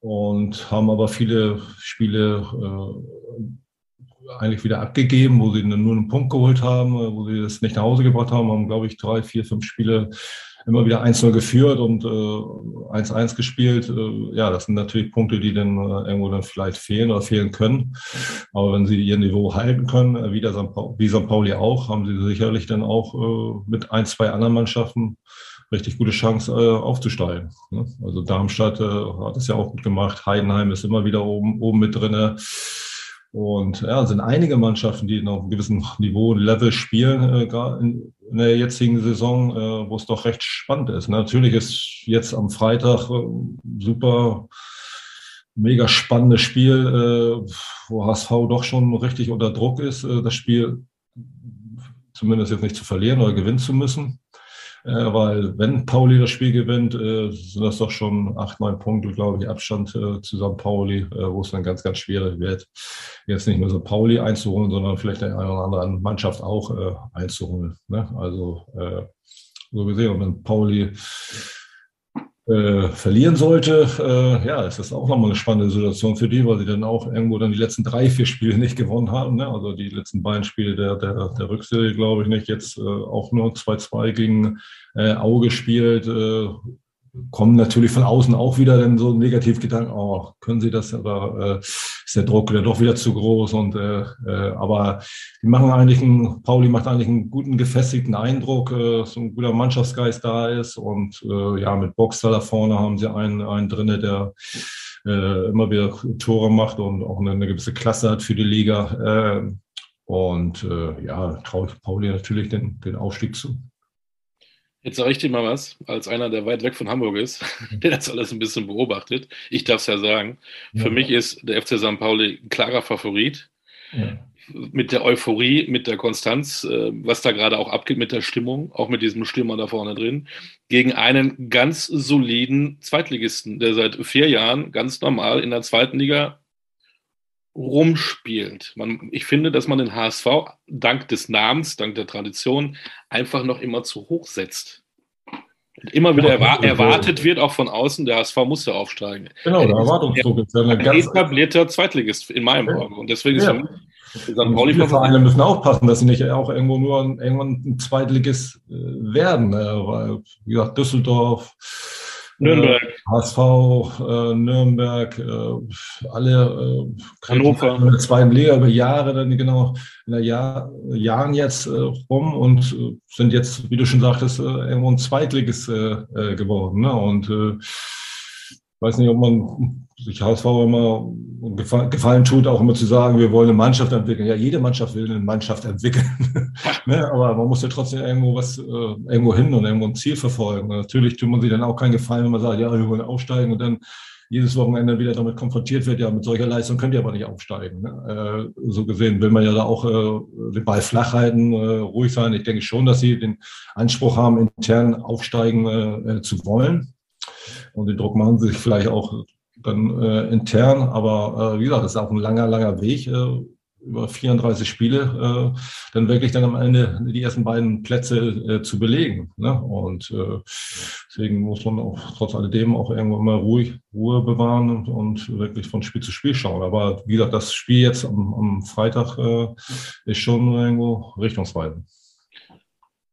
Und haben aber viele Spiele äh, eigentlich wieder abgegeben, wo sie nur einen Punkt geholt haben, äh, wo sie es nicht nach Hause gebracht haben, haben, glaube ich, drei, vier, fünf Spiele immer wieder 1-0 geführt und 1-1 äh, gespielt. Äh, ja, das sind natürlich Punkte, die dann äh, irgendwo dann vielleicht fehlen oder fehlen können. Aber wenn sie ihr Niveau halten können, äh, wie, der St. Pauli, wie St. Pauli auch, haben sie sicherlich dann auch äh, mit ein, zwei anderen Mannschaften richtig gute Chance äh, aufzusteigen. Ne? Also Darmstadt äh, hat es ja auch gut gemacht. Heidenheim ist immer wieder oben, oben mit drinne. Und ja, sind einige Mannschaften, die noch einem gewissen Niveau, Level spielen, äh, gerade in, in, der jetzigen Saison, äh, wo es doch recht spannend ist. Natürlich ist jetzt am Freitag äh, super, mega spannendes Spiel, äh, wo HSV doch schon richtig unter Druck ist, äh, das Spiel zumindest jetzt nicht zu verlieren oder gewinnen zu müssen. Äh, weil wenn Pauli das Spiel gewinnt, äh, sind das doch schon acht, neun Punkte, glaube ich, Abstand äh, zu St. Pauli, äh, wo es dann ganz, ganz schwierig wird, jetzt nicht nur St. Pauli einzuholen, sondern vielleicht eine oder andere Mannschaft auch äh, einzuholen. Ne? Also äh, so gesehen, und wenn Pauli äh, verlieren sollte, äh, ja, ist das auch nochmal eine spannende Situation für die, weil sie dann auch irgendwo dann die letzten drei, vier Spiele nicht gewonnen haben. Ne? Also die letzten beiden Spiele der, der, der Rückserie, glaube ich nicht, jetzt äh, auch nur 2-2 gegen äh, Auge gespielt. Äh, kommen natürlich von außen auch wieder dann so Negativgedanken, oh, können sie das, aber äh, ist der Druck wieder doch wieder zu groß und äh, äh, aber die machen eigentlich einen, Pauli macht eigentlich einen guten, gefestigten Eindruck, äh, so ein guter Mannschaftsgeist da ist und äh, ja, mit Boxer da vorne haben sie einen, einen drinne, der äh, immer wieder Tore macht und auch eine, eine gewisse Klasse hat für die Liga. Äh, und äh, ja, traue ich Pauli natürlich den, den Aufstieg zu. Jetzt sage ich dir mal was, als einer, der weit weg von Hamburg ist, der das alles ein bisschen beobachtet. Ich darf es ja sagen. Ja. Für mich ist der FC St. Pauli ein klarer Favorit. Ja. Mit der Euphorie, mit der Konstanz, äh, was da gerade auch abgeht mit der Stimmung, auch mit diesem Stürmer da vorne drin, gegen einen ganz soliden Zweitligisten, der seit vier Jahren ganz normal in der zweiten Liga rumspielt. Man, ich finde, dass man den HSV dank des Namens, dank der Tradition einfach noch immer zu hoch setzt. Und immer wieder erwa erwartet wird, auch von außen, der HSV muss ja aufsteigen. Genau, der Erwartungsdruck ist ja eine ein ganz etablierter Zweitligist in meinem Auge. Und deswegen ist ja. St. Pauli Vereine müssen aufpassen, dass sie nicht auch irgendwo nur irgendwann ein Zweitligist äh, werden. Ne? Weil, wie gesagt, Düsseldorf, Nürnberg. HSV, äh, Nürnberg, äh, alle äh, Hannover in der zweiten Liga über Jahre dann genau in der Jahr, Jahren jetzt äh, rum und äh, sind jetzt, wie du schon sagtest, äh, irgendwo ein Zweitliges äh, äh, geworden. Ne? Und äh, weiß nicht, ob man sich HSV immer gefallen tut, auch immer zu sagen, wir wollen eine Mannschaft entwickeln. Ja, jede Mannschaft will eine Mannschaft entwickeln. ne? Aber man muss ja trotzdem irgendwo was, äh, irgendwo hin und irgendwo ein Ziel verfolgen. Natürlich tut man sich dann auch keinen Gefallen, wenn man sagt, ja, wir wollen aufsteigen und dann jedes Wochenende wieder damit konfrontiert wird, ja, mit solcher Leistung könnt ihr aber nicht aufsteigen. Ne? Äh, so gesehen will man ja da auch äh, den Ball flach halten, äh, ruhig sein. Ich denke schon, dass sie den Anspruch haben, intern aufsteigen äh, äh zu wollen. Und den Druck machen sie sich vielleicht auch dann äh, intern. Aber äh, wie gesagt, das ist auch ein langer, langer Weg. Äh, über 34 Spiele, äh, dann wirklich dann am Ende die ersten beiden Plätze äh, zu belegen. Ne? Und äh, deswegen muss man auch trotz alledem auch irgendwann mal ruhig Ruhe bewahren und, und wirklich von Spiel zu Spiel schauen. Aber wie gesagt, das Spiel jetzt am, am Freitag äh, ist schon irgendwo richtungsweisend.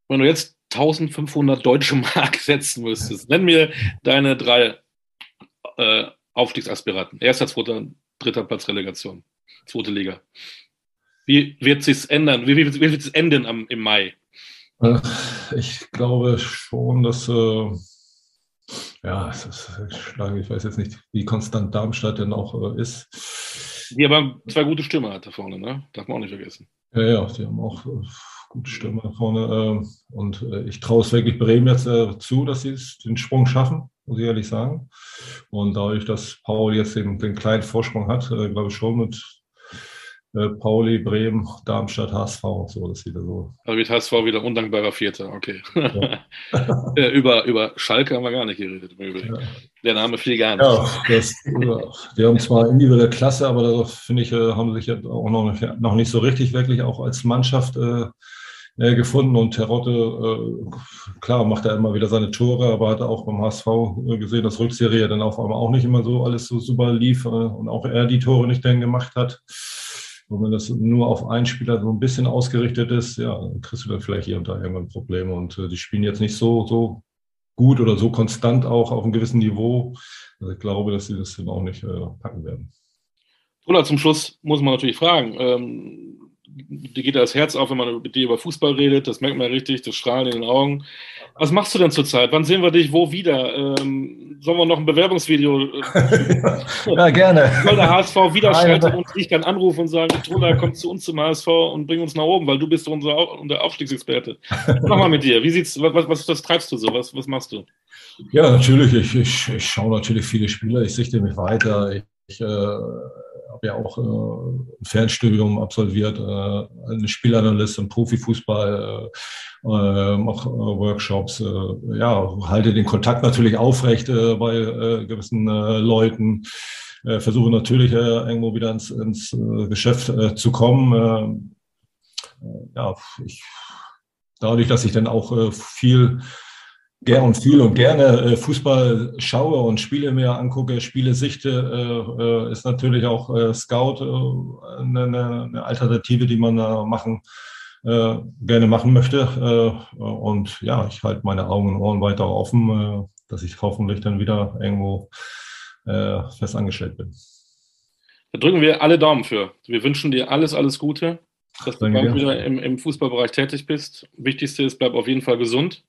Wenn du jetzt 1500 deutsche Mark setzen müsstest, nenn mir deine drei äh, Aufstiegsaspiranten. Erster, zweiter, dritter Platz Relegation zweite Liga. Wie wird sich ändern? Wie, wie, wie wird es enden am, im Mai? Äh, ich glaube schon, dass äh, ja, es ist schlagen. Ich weiß jetzt nicht, wie konstant Darmstadt denn auch äh, ist. Die aber zwei gute Stürmer hat da vorne, ne? Darf man auch nicht vergessen. Ja, ja, die haben auch äh, gute Stürmer da vorne. Äh, und äh, ich traue es wirklich Bremen jetzt zu, dass sie den Sprung schaffen muss ich ehrlich sagen. Und dadurch, dass Paul jetzt den, den kleinen Vorsprung hat, äh, glaube ich schon mit äh, Pauli, Bremen, Darmstadt, HSV und so. Das wieder so. Also mit HSV wieder undankbarer Vierter, okay. Ja. Äh, über, über Schalke haben wir gar nicht geredet im Übrigen. Ja. Der Name fiel gar nicht. Ja, das, die haben zwar individuelle Klasse, aber da finde ich, äh, haben sich ja auch noch nicht, noch nicht so richtig wirklich auch als Mannschaft äh, äh, gefunden und Terotte, äh, klar, macht er immer wieder seine Tore, aber hat auch beim HSV gesehen, dass Rückserie dann auf einmal auch nicht immer so alles so super lief äh, und auch er die Tore nicht dann gemacht hat. Und wenn das nur auf einen Spieler so ein bisschen ausgerichtet ist, ja, dann kriegst du dann vielleicht hier und da irgendwann Probleme. Und äh, die spielen jetzt nicht so, so gut oder so konstant auch auf einem gewissen Niveau. Also ich glaube, dass sie das dann auch nicht äh, packen werden. Oder zum Schluss muss man natürlich fragen, ähm, geht das Herz auf, wenn man mit dir über Fußball redet, das merkt man richtig, das Strahlen in den Augen. Was machst du denn zurzeit? Wann sehen wir dich wo wieder? Ähm, sollen wir noch ein Bewerbungsvideo? Äh, ja, gerne. Soll der HSV wieder schalten und ich kann anrufen und sagen, Trola, komm zu uns zum HSV und bring uns nach oben, weil du bist unser, unser Aufstiegsexperte. Mach mal mit dir. Wie sieht's, was, was, was treibst du so? Was, was machst du? Ja, natürlich. Ich, ich, ich schaue natürlich viele Spieler. Ich sichte mich weiter. Ich, ich äh, habe ja auch äh, ein Fernstudium absolviert, äh, eine Spielanalyst im Profifußball, äh, äh, mache äh, Workshops, äh, ja, halte den Kontakt natürlich aufrecht äh, bei äh, gewissen äh, Leuten, äh, versuche natürlich äh, irgendwo wieder ins, ins äh, Geschäft zu kommen. Äh, ja, ich, dadurch, dass ich dann auch äh, viel gern und viel und gerne äh, Fußball schaue und Spiele mir angucke, Spiele sichte, äh, äh, ist natürlich auch Scout eine, Alternative, die man da machen gerne machen möchte. Und ja, ich halte meine Augen und Ohren weiter offen, dass ich hoffentlich dann wieder irgendwo fest angestellt bin. Da drücken wir alle Daumen für. Wir wünschen dir alles, alles Gute, dass du bald wieder im, im Fußballbereich tätig bist. Wichtigste ist, bleib auf jeden Fall gesund.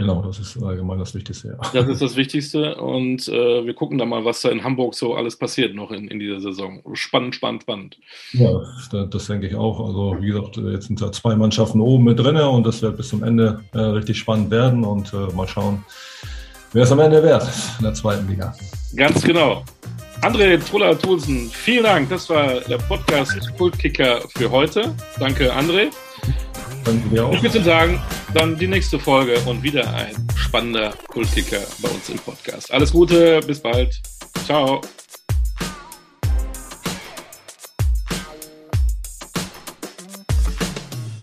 Genau, das ist allgemein das Wichtigste. Ja. Das ist das Wichtigste und äh, wir gucken da mal, was da in Hamburg so alles passiert noch in, in dieser Saison. Spannend, spannend, spannend. Ja, das, das denke ich auch. Also wie gesagt, jetzt sind da zwei Mannschaften oben mit drin und das wird bis zum Ende äh, richtig spannend werden und äh, mal schauen, wer es am Ende wird in der zweiten Liga. Ganz genau. André Truller-Thulsen, vielen Dank. Das war der Podcast Kultkicker für heute. Danke, André. Ich würde sagen, dann die nächste Folge und wieder ein spannender Kultkicker bei uns im Podcast. Alles Gute, bis bald. Ciao.